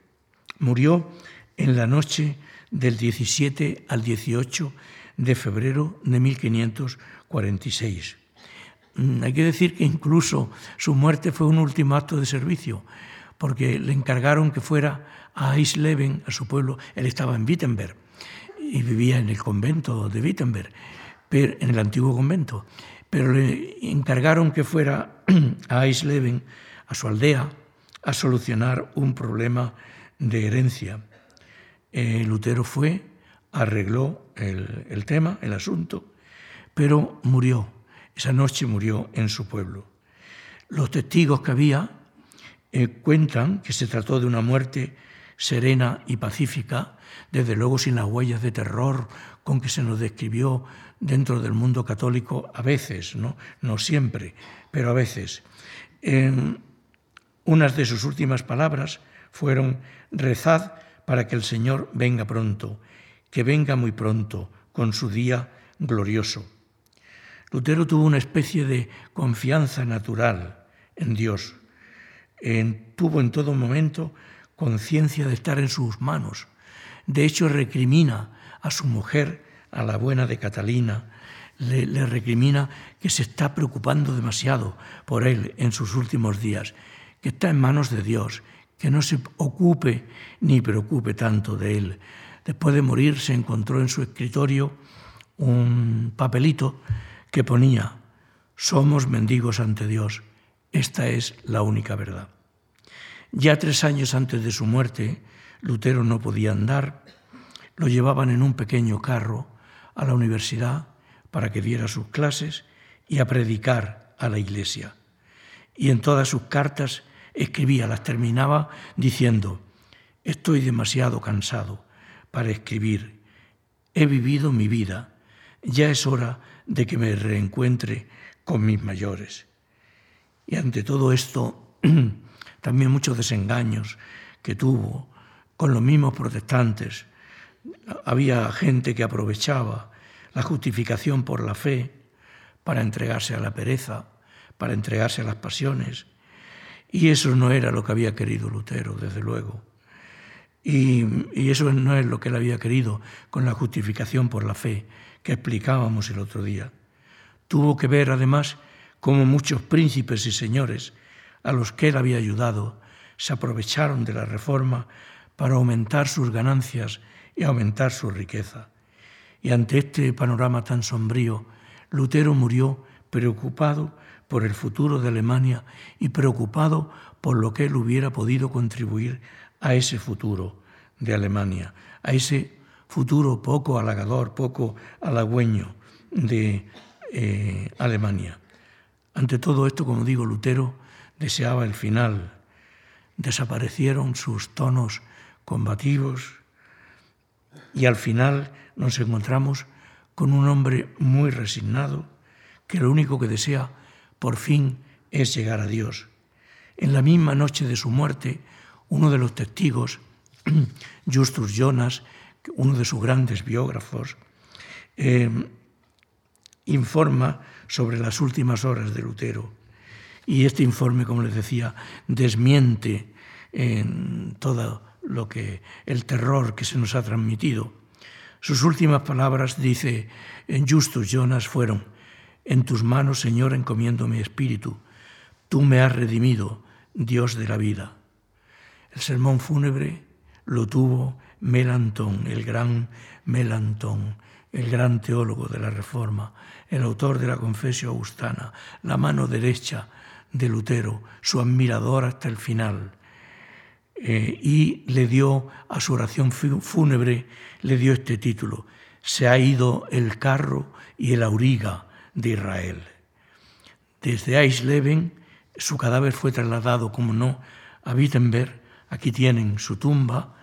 Murió en la noche del 17 al 18 de febrero de 1546. Mm, hay que decir que incluso su muerte fue un último acto de servicio, porque le encargaron que fuera a Eisleben, a su pueblo. Él estaba en Wittenberg y vivía en el convento de Wittenberg, en el antiguo convento, pero le encargaron que fuera (clears throat) a Eisleben, a su aldea, a solucionar un problema de herencia. Eh, Lutero fue, arregló el, tema, el asunto, pero murió. Esa noche murió en su pueblo. Los testigos que había eh, cuentan que se trató de una muerte serena y pacífica, desde luego sin las huellas de terror con que se nos describió dentro del mundo católico a veces, no, no siempre, pero a veces. unas de sus últimas palabras fueron, rezad para que el Señor venga pronto, que venga muy pronto, con su día glorioso. Lutero tuvo una especie de confianza natural en Dios. tuvo en todo momento conciencia de estar en sus manos. De hecho, recrimina a su mujer, a la buena de Catalina, le, le, recrimina que se está preocupando demasiado por él en sus últimos días, que está en manos de Dios, que no se ocupe ni preocupe tanto de él. Después de morir se encontró en su escritorio un papelito que ponía, somos mendigos ante Dios, esta es la única verdad. Ya tres años antes de su muerte, Lutero no podía andar, lo llevaban en un pequeño carro a la universidad para que diera sus clases y a predicar a la iglesia. Y en todas sus cartas escribía, las terminaba diciendo, estoy demasiado cansado para escribir, he vivido mi vida, ya es hora de que me reencuentre con mis mayores. Y ante todo esto, (clears throat) también muchos desengaños que tuvo con los mismos protestantes. Había gente que aprovechaba la justificación por la fe para entregarse a la pereza, para entregarse a las pasiones, y eso no era lo que había querido Lutero, desde luego. Y, eso no es lo que él había querido con la justificación por la fe que explicábamos el otro día. Tuvo que ver, además, cómo muchos príncipes y señores a los que él había ayudado se aprovecharon de la reforma para aumentar sus ganancias y aumentar su riqueza. Y ante este panorama tan sombrío, Lutero murió preocupado por el futuro de Alemania y preocupado por lo que él hubiera podido contribuir a ese futuro de Alemania, a ese futuro poco halagador, poco halagüeño de eh, Alemania. Ante todo esto, como digo, Lutero deseaba el final. Desaparecieron sus tonos combativos y al final nos encontramos con un hombre muy resignado que lo único que desea por fin es llegar a Dios. En la misma noche de su muerte, uno de los testigos, (clears throat) Justus Jonas, uno de sus grandes biógrafos, eh, informa sobre las últimas horas de Lutero. Y este informe, como les decía, desmiente en todo lo que el terror que se nos ha transmitido. Sus últimas palabras, dice en Justus Jonas, fueron: en tus manos, Señor, encomiendo mi espíritu. Tú me has redimido, Dios de la vida. El sermón fúnebre lo tuvo Melantón, el gran Melantón, el gran teólogo de la Reforma, el autor de la Confesio Augustana, la mano derecha de Lutero, su admirador hasta el final. Eh, y le dio a su oración fúnebre, le dio este título, Se ha ido el carro y el auriga de Israel. Desde Eisleben su cadáver fue trasladado, como no, a Wittenberg. Aquí tienen su tumba,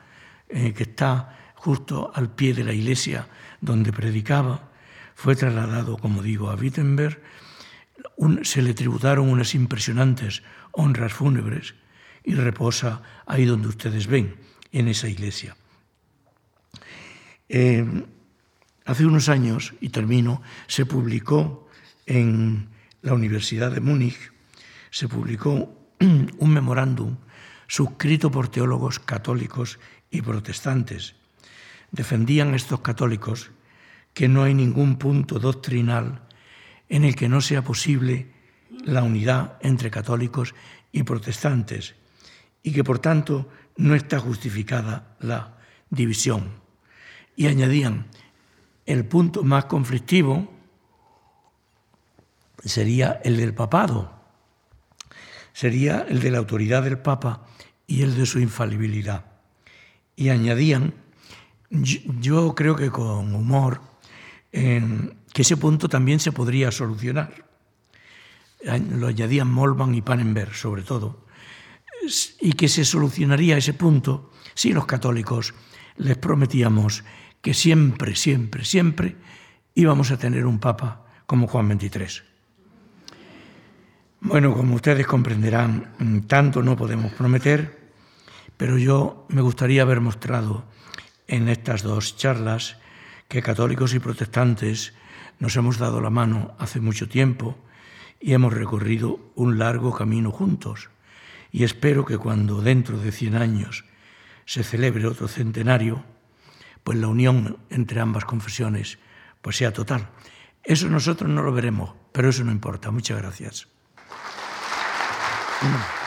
eh, que está justo al pie de la iglesia donde predicaba. Fue trasladado, como digo, a Wittenberg. se le tributaron unas impresionantes honras fúnebres y reposa ahí donde ustedes ven, en esa iglesia. Eh, hace unos años, y termino, se publicó en la Universidad de Múnich se publicó (clears throat) un memorándum suscrito por teólogos católicos y protestantes. Defendían estos católicos que no hay ningún punto doctrinal en el que no sea posible la unidad entre católicos y protestantes y que por tanto no está justificada la división. Y añadían, el punto más conflictivo sería el del papado, sería el de la autoridad del Papa y el de su infalibilidad. Y añadían, yo creo que con humor, que ese punto también se podría solucionar. Lo añadían Molman y Pannenberg, sobre todo, y que se solucionaría ese punto si los católicos les prometíamos que siempre, siempre, siempre íbamos a tener un Papa como Juan XXIII. Bueno, como ustedes comprenderán, mm, tanto no podemos prometer, pero yo me gustaría haber mostrado en estas dos charlas que católicos y protestantes nos hemos dado la mano hace mucho tiempo y hemos recorrido un largo camino juntos. Y espero que cuando dentro de 100 años se celebre otro centenario, pues la unión entre ambas confesiones pues sea total. Eso nosotros no lo veremos, pero eso no importa. Muchas gracias. Mm. (clears throat)